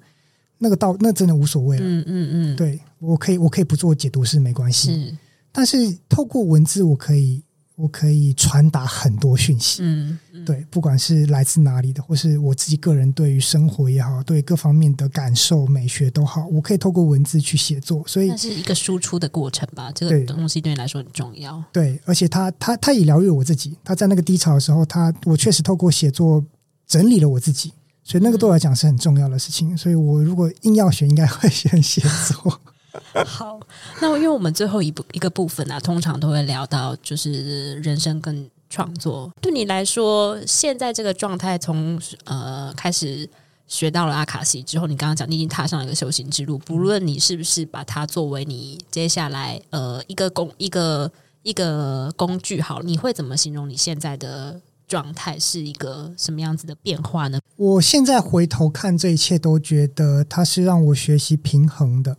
那个到那真的无所谓了。嗯嗯嗯，对。我可以，我可以不做解读师没关系。是，但是透过文字，我可以，我可以传达很多讯息。嗯，嗯对，不管是来自哪里的，或是我自己个人对于生活也好，对各方面的感受、美学都好，我可以透过文字去写作。所以那是一个输出的过程吧？这个东西对你来说很重要。对，而且他他他也疗愈我自己。他在那个低潮的时候，他我确实透过写作整理了我自己。所以那个对我来讲是很重要的事情。所以我如果硬要选，应该会 选写作。好，那因为我们最后一部一个部分啊，通常都会聊到就是人生跟创作。对你来说，现在这个状态，从呃开始学到了阿卡西之后，你刚刚讲你已经踏上了一个修行之路。不论你是不是把它作为你接下来呃一个工一个一个工具，好，你会怎么形容你现在的状态是一个什么样子的变化呢？我现在回头看这一切，都觉得它是让我学习平衡的。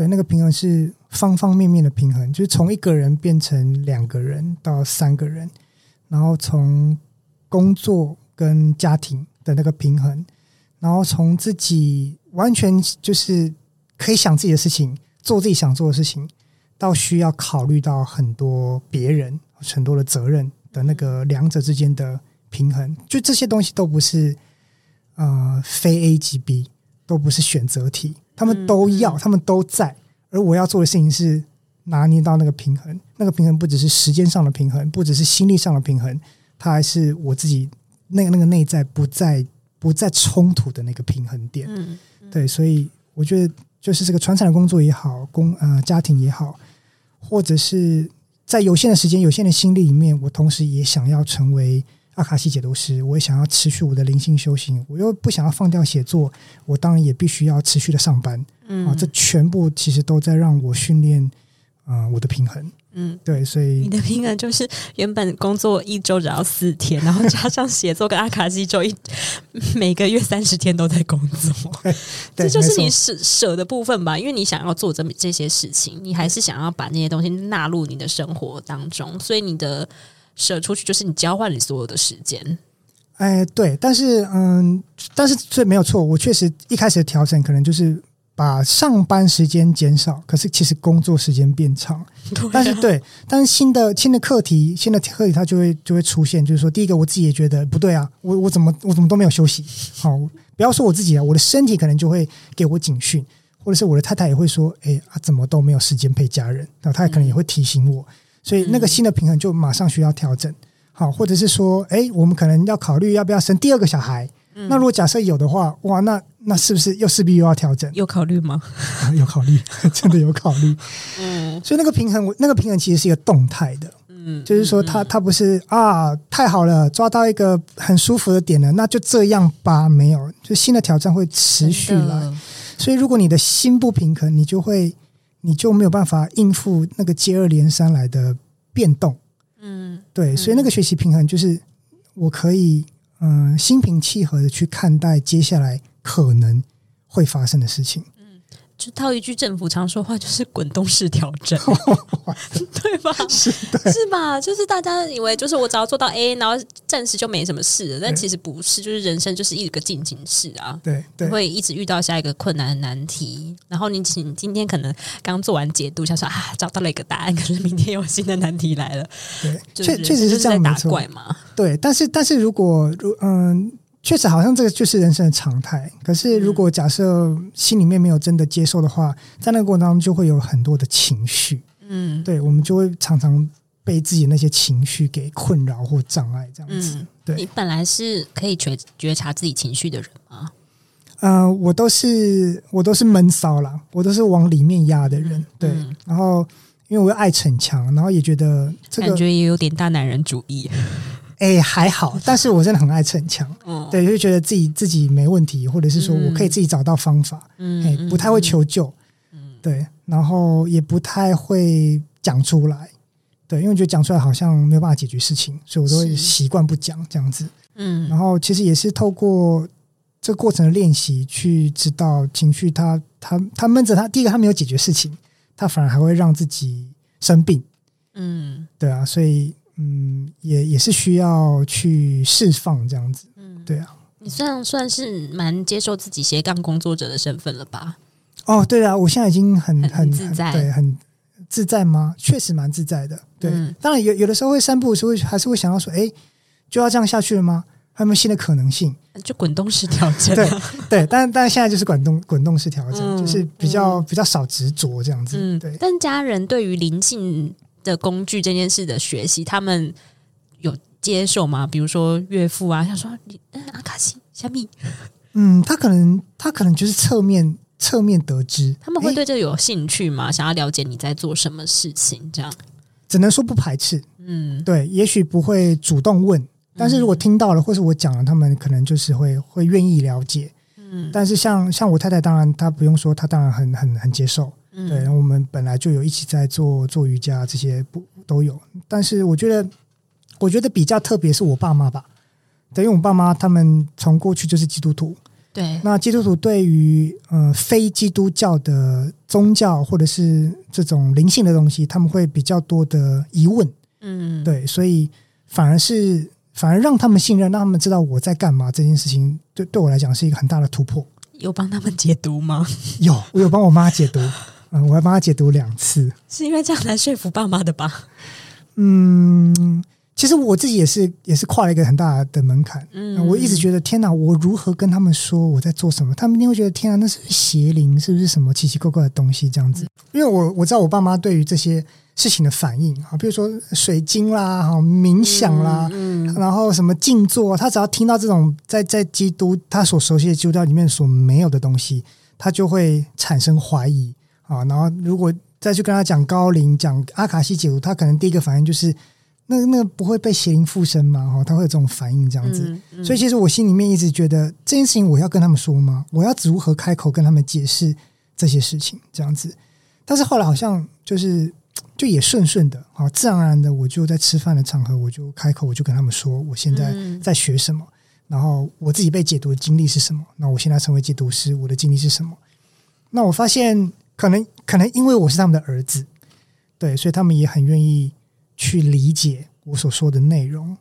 对，那个平衡是方方面面的平衡，就是从一个人变成两个人到三个人，然后从工作跟家庭的那个平衡，然后从自己完全就是可以想自己的事情，做自己想做的事情，到需要考虑到很多别人很多的责任的那个两者之间的平衡，就这些东西都不是呃非 A 即 B，都不是选择题。他们都要，他们都在，而我要做的事情是拿捏到那个平衡。那个平衡不只是时间上的平衡，不只是心力上的平衡，它还是我自己那个那个内在不再不再冲突的那个平衡点。嗯，对，所以我觉得就是这个传产的工作也好，工呃家庭也好，或者是在有限的时间、有限的心力里面，我同时也想要成为。阿卡西解读师，我也想要持续我的灵性修行，我又不想要放掉写作，我当然也必须要持续的上班。嗯，啊，这全部其实都在让我训练啊、呃，我的平衡。嗯，对，所以你的平衡就是原本工作一周只要四天，然后加上写作跟阿卡西周一每个月三十天都在工作，这就是你舍舍的部分吧？因为你想要做这么这些事情，你还是想要把那些东西纳入你的生活当中，所以你的舍出去就是你交换你所有的时间。哎，对，但是嗯，但是这没有错，我确实一开始的调整可能就是。把上班时间减少，可是其实工作时间变长。啊、但是对，但是新的新的课题，新的课题它就会就会出现，就是说，第一个我自己也觉得不对啊，我我怎么我怎么都没有休息？好，不要说我自己啊，我的身体可能就会给我警讯，或者是我的太太也会说，哎啊，怎么都没有时间陪家人？那他可能也会提醒我，所以那个新的平衡就马上需要调整。好，或者是说，哎，我们可能要考虑要不要生第二个小孩。那如果假设有的话，哇，那那是不是又势必又要调整？有考虑吗？啊，有考虑，真的有考虑。嗯，所以那个平衡，那个平衡其实是一个动态的。嗯，就是说它，它它不是啊，太好了，抓到一个很舒服的点了，那就这样吧。没有，就新的挑战会持续来。所以，如果你的心不平衡，你就会，你就没有办法应付那个接二连三来的变动。嗯，对，所以那个学习平衡就是我可以。嗯，心平气和的去看待接下来可能会发生的事情。就套一句政府常说话，就是滚动式调整，对吧？是，是吧？就是大家以为，就是我只要做到 A，然后暂时就没什么事了，但其实不是，就是人生就是一个进行式啊。对，对，会一直遇到下一个困难的难题。然后你请今天可能刚做完解读，想说啊，找到了一个答案，可是明天有新的难题来了。对，确确实是这样，打怪嘛。对，但是但是如果如嗯。确实，好像这个就是人生的常态。可是，如果假设心里面没有真的接受的话，在那个过程当中就会有很多的情绪。嗯，对，我们就会常常被自己那些情绪给困扰或障碍，这样子。对，你本来是可以觉觉察自己情绪的人吗？嗯、呃，我都是我都是闷骚啦，我都是往里面压的人。对，然后因为我又爱逞强，然后也觉得这个感觉也有点大男人主义。哎，还好，但是我真的很爱逞强，嗯，对，就觉得自己自己没问题，或者是说我可以自己找到方法，嗯，哎，不太会求救，嗯，对，然后也不太会讲出来，对，因为觉得讲出来好像没有办法解决事情，所以我都会习惯不讲这样子，嗯，然后其实也是透过这个过程的练习去知道情绪它，它它它闷着，它第一个它没有解决事情，它反而还会让自己生病，嗯，对啊，所以。嗯，也也是需要去释放这样子，嗯，对啊，你算算是蛮接受自己斜杠工作者的身份了吧？哦，对啊，我现在已经很很，很自在，对，很自在吗？确实蛮自在的，对。嗯、当然有有的时候会散步的时候还是会想要说，哎，就要这样下去了吗？还有没有新的可能性？就滚动式调整，对对，但但现在就是滚动滚动式调整，嗯、就是比较、嗯、比较少执着这样子，嗯，对。但家人对于灵性的工具这件事的学习，他们有接受吗？比如说岳父啊，他说你阿卡西小米，嗯，他可能他可能就是侧面侧面得知，他们会对这个有兴趣吗？欸、想要了解你在做什么事情？这样只能说不排斥，嗯，对，也许不会主动问，但是如果听到了，或是我讲了，他们可能就是会会愿意了解，嗯，但是像像我太太，当然她不用说，她当然很很很接受。对，我们本来就有一起在做做瑜伽，这些不都有。但是我觉得，我觉得比较特别是我爸妈吧。等于我爸妈他们从过去就是基督徒。对，那基督徒对于呃非基督教的宗教或者是这种灵性的东西，他们会比较多的疑问。嗯，对，所以反而是反而让他们信任，让他们知道我在干嘛这件事情，对对我来讲是一个很大的突破。有帮他们解读吗？有，我有帮我妈解读。嗯，我还帮他解读两次，是因为这样来说服爸妈的吧？嗯，其实我自己也是也是跨了一个很大的门槛。嗯，我一直觉得天哪，我如何跟他们说我在做什么？他们一定会觉得天哪，那是邪灵，是不是什么奇奇怪怪的东西这样子？因为我我知道我爸妈对于这些事情的反应啊，比如说水晶啦、哈冥想啦，嗯，嗯然后什么静坐，他只要听到这种在在基督他所熟悉的基督教里面所没有的东西，他就会产生怀疑。啊，然后如果再去跟他讲高龄、讲阿卡西解读，他可能第一个反应就是，那那个不会被邪灵附身吗？哈，他会有这种反应这样子。嗯嗯、所以其实我心里面一直觉得这件事情我要跟他们说吗？我要如何开口跟他们解释这些事情这样子？但是后来好像就是就也顺顺的，好，自然而然的，我就在吃饭的场合，我就开口，我就跟他们说，我现在在学什么，嗯、然后我自己被解读的经历是什么，那我现在成为解读师，我的经历是什么？那我发现，可能可能因为我是他们的儿子，对，所以他们也很愿意去理解我所说的内容。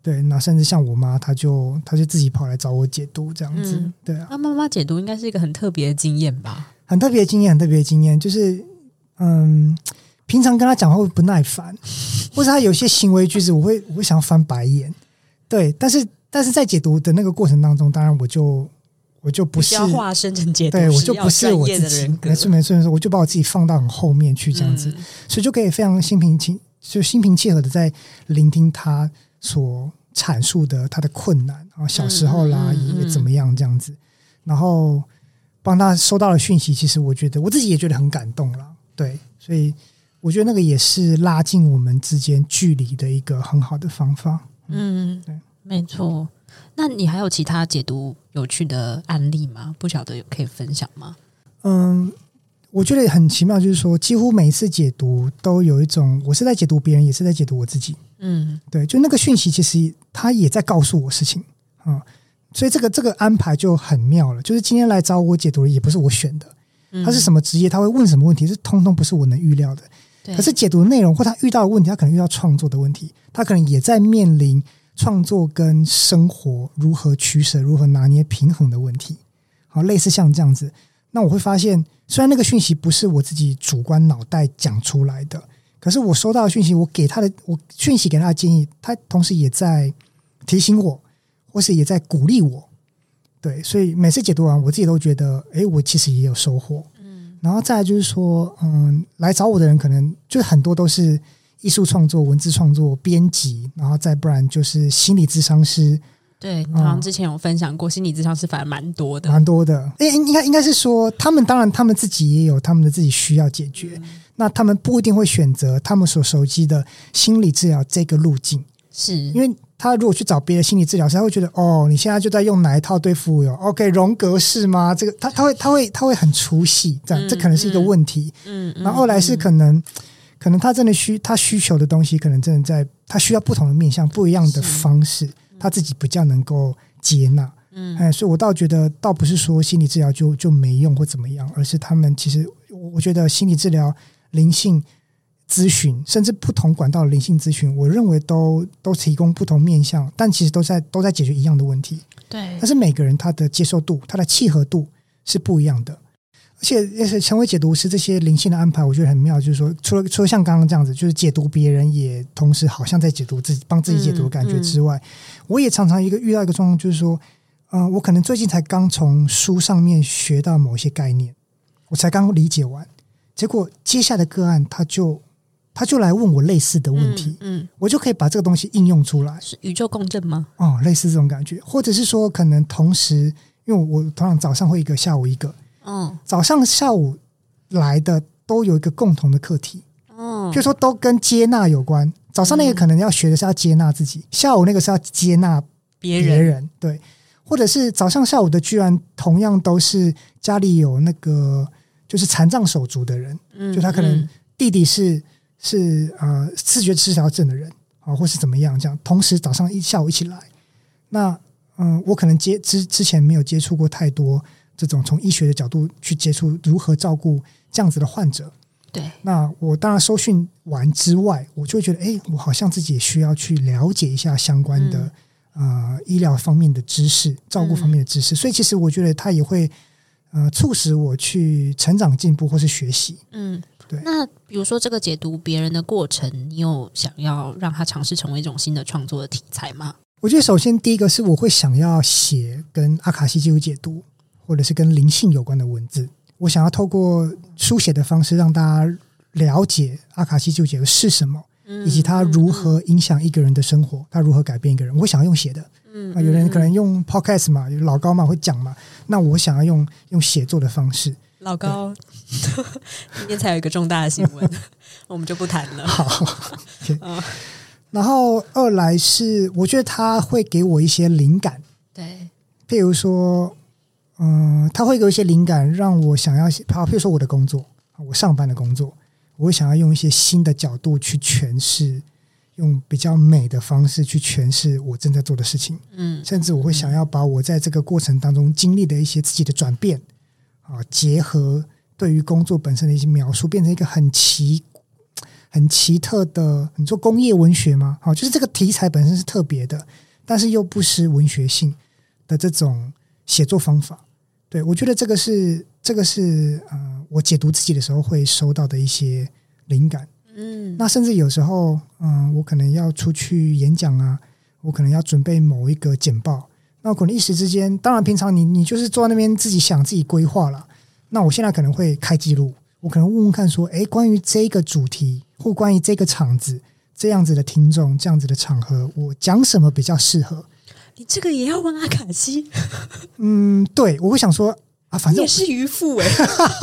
对，那甚至像我妈，她就她就自己跑来找我解读这样子。嗯、对啊，那妈妈解读应该是一个很特别的经验吧？很特别的经验，很特别的经验，就是嗯，平常跟她讲话会不耐烦，或者她有些行为举止，我会我会想要翻白眼。对，但是但是在解读的那个过程当中，当然我就我就不是化身成解读，对我就不是我自己，没错没错没错，我就把我自己放到很后面去这样子，嗯、所以就可以非常心平气就心平气和的在聆听他所阐述的他的困难啊，小时候啦也怎么样这样子，然后帮他收到了讯息，其实我觉得我自己也觉得很感动了，对，所以我觉得那个也是拉近我们之间距离的一个很好的方法。嗯，对，没错。那你还有其他解读有趣的案例吗？不晓得有可以分享吗？嗯。我觉得很奇妙，就是说，几乎每一次解读都有一种，我是在解读别人，也是在解读我自己。嗯，对，就那个讯息，其实他也在告诉我事情啊，所以这个这个安排就很妙了。就是今天来找我解读的，也不是我选的，他是什么职业，他会问什么问题，是通通不是我能预料的。可是解读的内容或他遇到的问题，他可能遇到创作的问题，他可能也在面临创作跟生活如何取舍、如何拿捏平衡的问题。好，类似像这样子。那我会发现，虽然那个讯息不是我自己主观脑袋讲出来的，可是我收到的讯息，我给他的我讯息给他的建议，他同时也在提醒我，或是也在鼓励我。对，所以每次解读完，我自己都觉得，哎，我其实也有收获。嗯，然后再来就是说，嗯，来找我的人可能就是很多都是艺术创作、文字创作、编辑，然后再不然就是心理咨商师。对，好像之前有分享过，心理咨商师反而蛮多的，蛮多的。诶，应该应该是说，他们当然他们自己也有他们的自己需要解决，嗯、那他们不一定会选择他们所熟悉的心理治疗这个路径，是因为他如果去找别的心理治疗师，他会觉得哦，你现在就在用哪一套对付我哟？OK，荣格式吗？这个他他会他会他会很出戏，这样、嗯、这可能是一个问题。嗯，然后后来是可能、嗯、可能他真的需他需求的东西，可能真的在他需要不同的面向，不一样的方式。他自己比较能够接纳，嗯，哎，所以我倒觉得，倒不是说心理治疗就就没用或怎么样，而是他们其实，我觉得心理治疗、灵性咨询，甚至不同管道的灵性咨询，我认为都都提供不同面向，但其实都在都在解决一样的问题，对。但是每个人他的接受度、他的契合度是不一样的。而且，也是成为解读师这些灵性的安排，我觉得很妙。就是说，除了除了像刚刚这样子，就是解读别人，也同时好像在解读自己，帮自己解读的感觉之外，嗯嗯、我也常常一个遇到一个状况，就是说，嗯、呃，我可能最近才刚从书上面学到某些概念，我才刚理解完，结果接下来的个案他就他就来问我类似的问题，嗯，嗯我就可以把这个东西应用出来，是宇宙共振吗？哦，类似这种感觉，或者是说，可能同时，因为我通常早上会一个，下午一个。嗯，早上、下午来的都有一个共同的课题，嗯，就是说都跟接纳有关。早上那个可能要学的是要接纳自己，嗯、下午那个是要接纳别人，别人，对，或者是早上、下午的居然同样都是家里有那个就是残障手足的人，嗯，就他可能弟弟是是呃视觉失调症的人啊，或是怎么样这样，同时早上一下午一起来，那嗯，我可能接之之前没有接触过太多。这种从医学的角度去接触如何照顾这样子的患者，对，那我当然收训完之外，我就会觉得，哎，我好像自己也需要去了解一下相关的、嗯、呃医疗方面的知识、照顾方面的知识，嗯、所以其实我觉得它也会呃促使我去成长进步或是学习。嗯，对。那比如说这个解读别人的过程，你有想要让他尝试成为一种新的创作的题材吗？我觉得首先第一个是我会想要写跟阿卡西记录解读。或者是跟灵性有关的文字，我想要透过书写的方式让大家了解阿卡西记录是什么，以及它如何影响一个人的生活，它如何改变一个人。我想要用写的，嗯，有人可能用 podcast 嘛，有老高嘛会讲嘛，那我想要用用写作的方式。老高 今天才有一个重大的新闻，我们就不谈了。好，okay. 然后二来是我觉得他会给我一些灵感，对，譬如说。嗯，他会有一些灵感，让我想要，好，譬如说我的工作，我上班的工作，我会想要用一些新的角度去诠释，用比较美的方式去诠释我正在做的事情。嗯，甚至我会想要把我在这个过程当中经历的一些自己的转变啊，结合对于工作本身的一些描述，变成一个很奇、很奇特的，你说工业文学吗？好，就是这个题材本身是特别的，但是又不失文学性的这种写作方法。对，我觉得这个是这个是呃，我解读自己的时候会收到的一些灵感。嗯，那甚至有时候，嗯、呃，我可能要出去演讲啊，我可能要准备某一个简报，那我可能一时之间，当然平常你你就是坐在那边自己想自己规划了。那我现在可能会开记录，我可能问问看说，诶，关于这个主题或关于这个场子，这样子的听众，这样子的场合，我讲什么比较适合？你这个也要问阿卡西？嗯，对，我会想说啊，反正也是渔夫哎。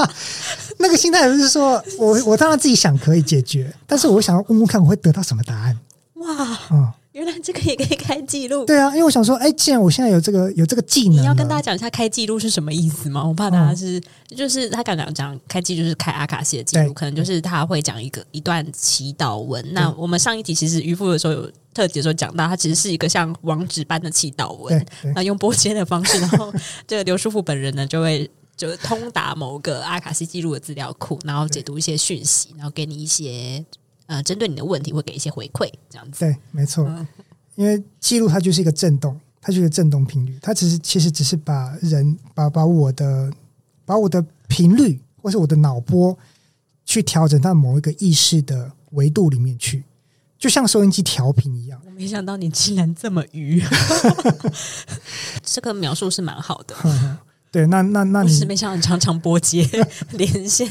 那个心态就是说我我当然自己想可以解决，但是我想要问问看我会得到什么答案。哇，嗯。原来这个也可以开记录，对啊，因为我想说，哎，既然我现在有这个有这个技能，你要跟大家讲一下开记录是什么意思吗？我怕大家是，嗯、就是他刚刚讲开记录就是开阿卡西的记录，可能就是他会讲一个一段祈祷文。那我们上一集其实渔夫的时候有特辑的时候讲到，它其实是一个像网址般的祈祷文，那用播接的方式，然后这个刘师傅本人呢就会就是通达某个阿卡西记录的资料库，然后解读一些讯息，然后给你一些。呃，针对你的问题会给一些回馈，这样子。对，没错，嗯、因为记录它就是一个震动，它就是一个震动频率，它只是其实只是把人把把我的把我的频率或是我的脑波去调整到某一个意识的维度里面去，就像收音机调频一样。我没想到你竟然这么愚，这个描述是蛮好的。对，那那那你是没想到你常常拨接 连线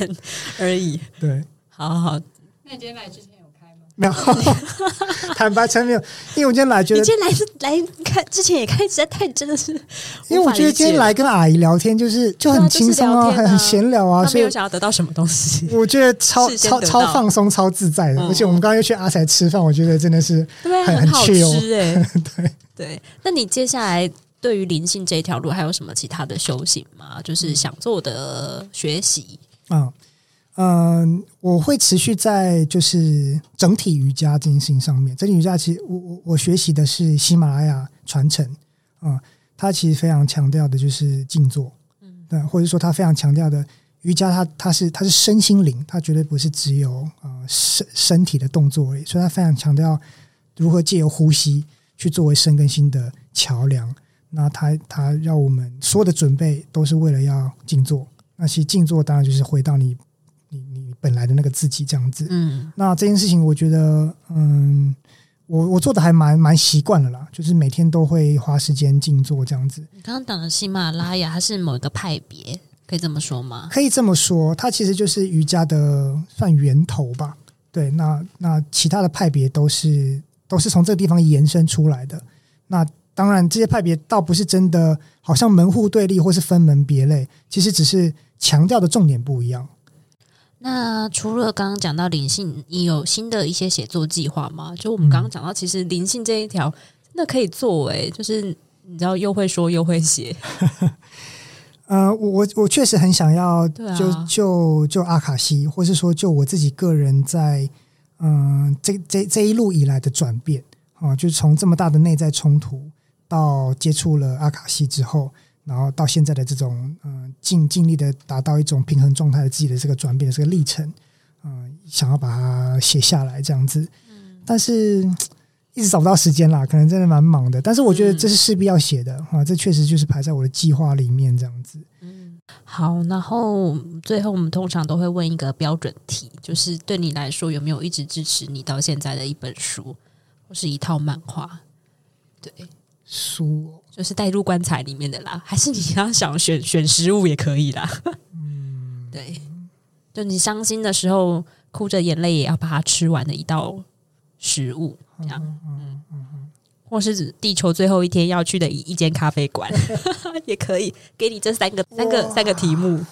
而已。对，好好好。那你今天来之前？没有，坦白承认没有，因为我今天来觉得，你今天来是来看之前也看，实在太真的是，因为我觉得今天来跟阿姨聊天就是就很轻松啊，很很闲聊啊，所以没有想要得到什么东西，我觉得超超超放松、超自在的。而且我们刚刚又去阿才吃饭，我觉得真的是很很好吃哎，对对。那你接下来对于灵性这一条路还有什么其他的修行吗？就是想做的学习啊。嗯，我会持续在就是整体瑜伽这件事情上面。整体瑜伽其实我我我学习的是喜马拉雅传承啊，它其实非常强调的就是静坐，嗯，对，或者说它非常强调的瑜伽它，它它是它是身心灵，它绝对不是只有呃身身体的动作而已，所以它非常强调如何借由呼吸去作为身跟心的桥梁。那它它让我们所有的准备都是为了要静坐。那其实静坐当然就是回到你。本来的那个自己这样子，嗯，那这件事情我觉得，嗯，我我做的还蛮蛮习惯了啦，就是每天都会花时间静坐这样子。你刚刚讲的喜马拉雅，它是某一个派别，可以这么说吗？可以这么说，它其实就是瑜伽的算源头吧。对，那那其他的派别都是都是从这个地方延伸出来的。那当然，这些派别倒不是真的好像门户对立或是分门别类，其实只是强调的重点不一样。那除了刚刚讲到灵性，你有新的一些写作计划吗？就我们刚刚讲到，其实灵性这一条，那可以作为，就是你知道又会说又会写。呃，我我我确实很想要就，就、啊、就就阿卡西，或是说就我自己个人在嗯、呃、这这这一路以来的转变啊，就是从这么大的内在冲突到接触了阿卡西之后。然后到现在的这种嗯，尽尽力的达到一种平衡状态的自己的这个转变的这个历程，嗯，想要把它写下来这样子，嗯，但是一直找不到时间啦，可能真的蛮忙的。但是我觉得这是势必要写的啊，这确实就是排在我的计划里面这样子。嗯，好，然后最后我们通常都会问一个标准题，就是对你来说有没有一直支持你到现在的一本书或是一套漫画？对，书。就是带入棺材里面的啦，还是你要想选选食物也可以啦。嗯，对，就你伤心的时候，哭着眼泪也要把它吃完的一道食物，这样，嗯嗯嗯，或是地球最后一天要去的一一间咖啡馆，也可以给你这三个三个三个题目。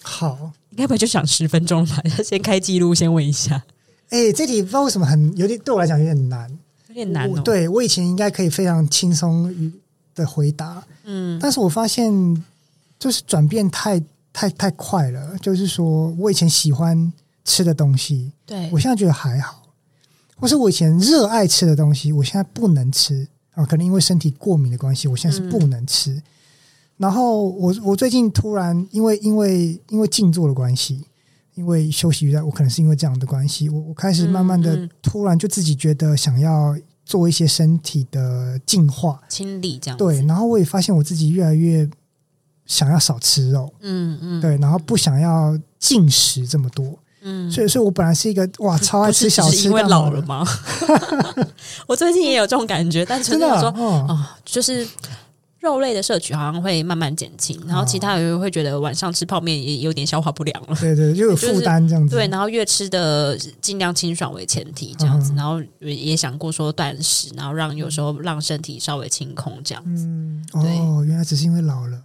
好，你该不会就想十分钟吧？先开记录，先问一下。哎、欸，这题不知道为什么很有点对我来讲有点难。有点难哦。对我以前应该可以非常轻松的回答，嗯，但是我发现就是转变太太太快了。就是说我以前喜欢吃的东西，对我现在觉得还好，或是我以前热爱吃的东西，我现在不能吃啊，可能因为身体过敏的关系，我现在是不能吃。嗯、然后我我最近突然因为因为因为静坐的关系，因为休息在，我可能是因为这样的关系，我我开始慢慢的、嗯嗯、突然就自己觉得想要做一些身体的净化。清理这样。对，然后我也发现我自己越来越想要少吃肉，嗯嗯，对，然后不想要进食这么多。嗯，所以，所以我本来是一个哇，超爱吃小吃，因为老了吗？我最近也有这种感觉，但真的说哦，哦，就是肉类的摄取好像会慢慢减轻，然后其他人会觉得晚上吃泡面也有点消化不良了。对对，就有负担这样子。就是、对，然后越吃的尽量清爽为前提，这样子，然后也想过说断食，然后让有时候让身体稍微清空这样子。嗯，哦，原来只是因为老了，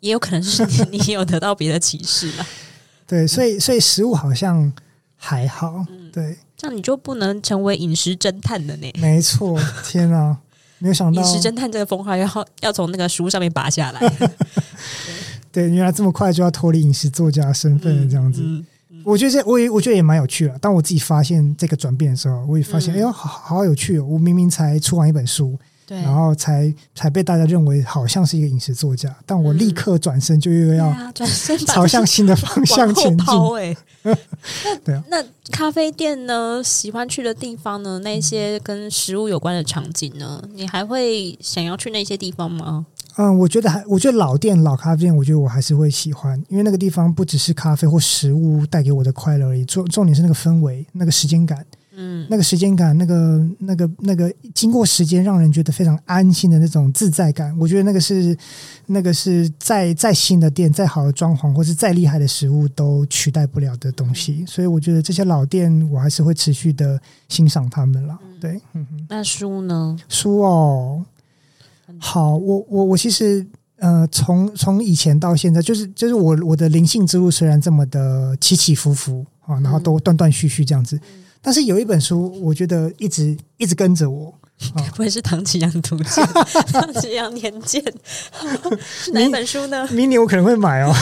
也有可能是你 有得到别的启示了。对，所以所以食物好像还好，嗯、对，这样你就不能成为饮食侦探了呢？没错，天啊，没有想到饮食侦探这个封号要要从那个书上面拔下来。对，对，原来这么快就要脱离饮食作家身份了，这样子，嗯嗯、我觉得这我也我觉得也蛮有趣的。当我自己发现这个转变的时候，我也发现，嗯、哎呦，好好有趣哦！我明明才出完一本书。对然后才才被大家认为好像是一个饮食作家，但我立刻转身就又要转身朝向新的 方向前进。哎，对啊，那咖啡店呢？喜欢去的地方呢？那些跟食物有关的场景呢？你还会想要去那些地方吗？嗯，我觉得还，我觉得老店、老咖啡店，我觉得我还是会喜欢，因为那个地方不只是咖啡或食物带给我的快乐而已，重重点是那个氛围、那个时间感。嗯，那个时间感，那个、那个、那个，经过时间让人觉得非常安心的那种自在感，我觉得那个是那个是再再新的店、再好的装潢，或是再厉害的食物都取代不了的东西。所以我觉得这些老店，我还是会持续的欣赏他们了。对，嗯哼。那书呢？书哦，好，我我我其实呃，从从以前到现在，就是就是我我的灵性之路虽然这么的起起伏伏啊，然后都断断续续这样子。但是有一本书，我觉得一直一直跟着我，不会是唐吉阳图鉴、唐吉阳年鉴？是 哪一本书呢？明年我可能会买哦。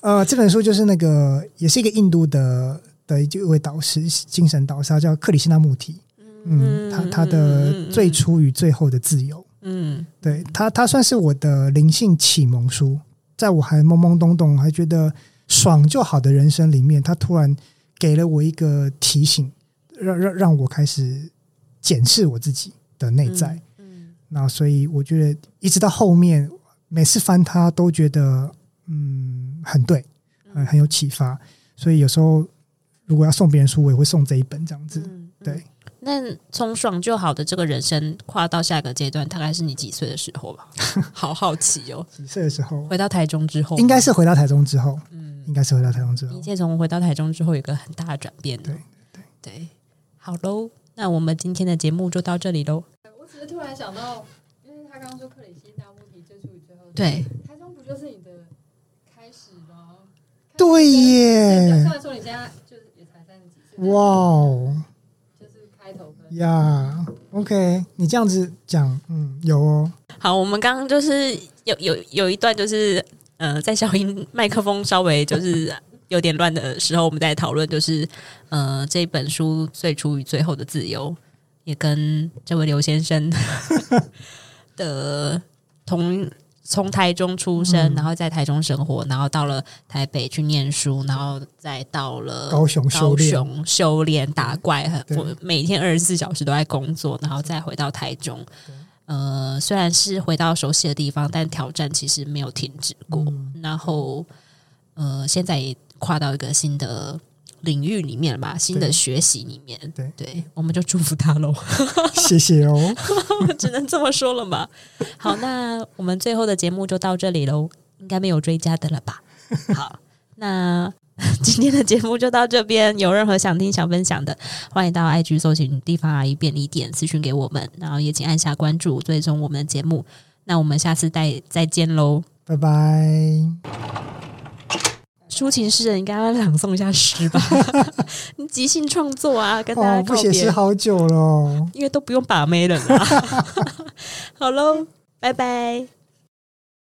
呃，这本书就是那个，也是一个印度的的一位导师，精神导师，他叫克里希那穆提。嗯，他他的最初与最后的自由。嗯，对他，他算是我的灵性启蒙书，在我还懵懵懂懂，还觉得爽就好的人生里面，他突然。给了我一个提醒，让让让我开始检视我自己的内在。嗯，嗯，那所以我觉得一直到后面，每次翻它都觉得嗯很对，很很有启发。所以有时候如果要送别人书，我也会送这一本这样子。嗯，对。那从爽就好的这个人生跨到下一个阶段，大概是你几岁的时候吧？好好奇哦，几岁的时候？回到台中之后，应该是回到台中之后。嗯。应该是回到台中之后，一切从回到台中之后有一个很大的转变。对对对，好喽，那我们今天的节目就到这里喽。我只是突然想到，因为他刚刚说克里希那穆提最初与最后，对，台中不就是你的开始吗？对耶。虽然说你现在就是也才三十几岁，哇哦，就是开头呀。OK，你这样子讲，嗯，有哦。好，我们刚刚就是有有有一段就是。呃，在小英麦克风稍微就是有点乱的时候，我们在讨论，就是呃，这本书最初与最后的自由，也跟这位刘先生 的同从台中出生，嗯、然后在台中生活，然后到了台北去念书，然后再到了高雄高雄修炼打怪，我每天二十四小时都在工作，然后再回到台中。呃，虽然是回到熟悉的地方，但挑战其实没有停止过。嗯、然后，呃，现在也跨到一个新的领域里面了吧？新的学习里面，对对，我们就祝福他喽。谢谢哦，只能这么说了嘛。好，那我们最后的节目就到这里喽，应该没有追加的了吧？好，那。今天的节目就到这边，有任何想听、想分享的，欢迎到 IG 搜寻“地方阿姨便利店”私讯给我们，然后也请按下关注，追踪我们的节目。那我们下次再再见喽，拜拜。抒情诗人应该要朗诵一下诗吧？你即兴创作啊，跟大家告别。不写诗好久了，因为都不用把妹了啦。好喽，拜拜。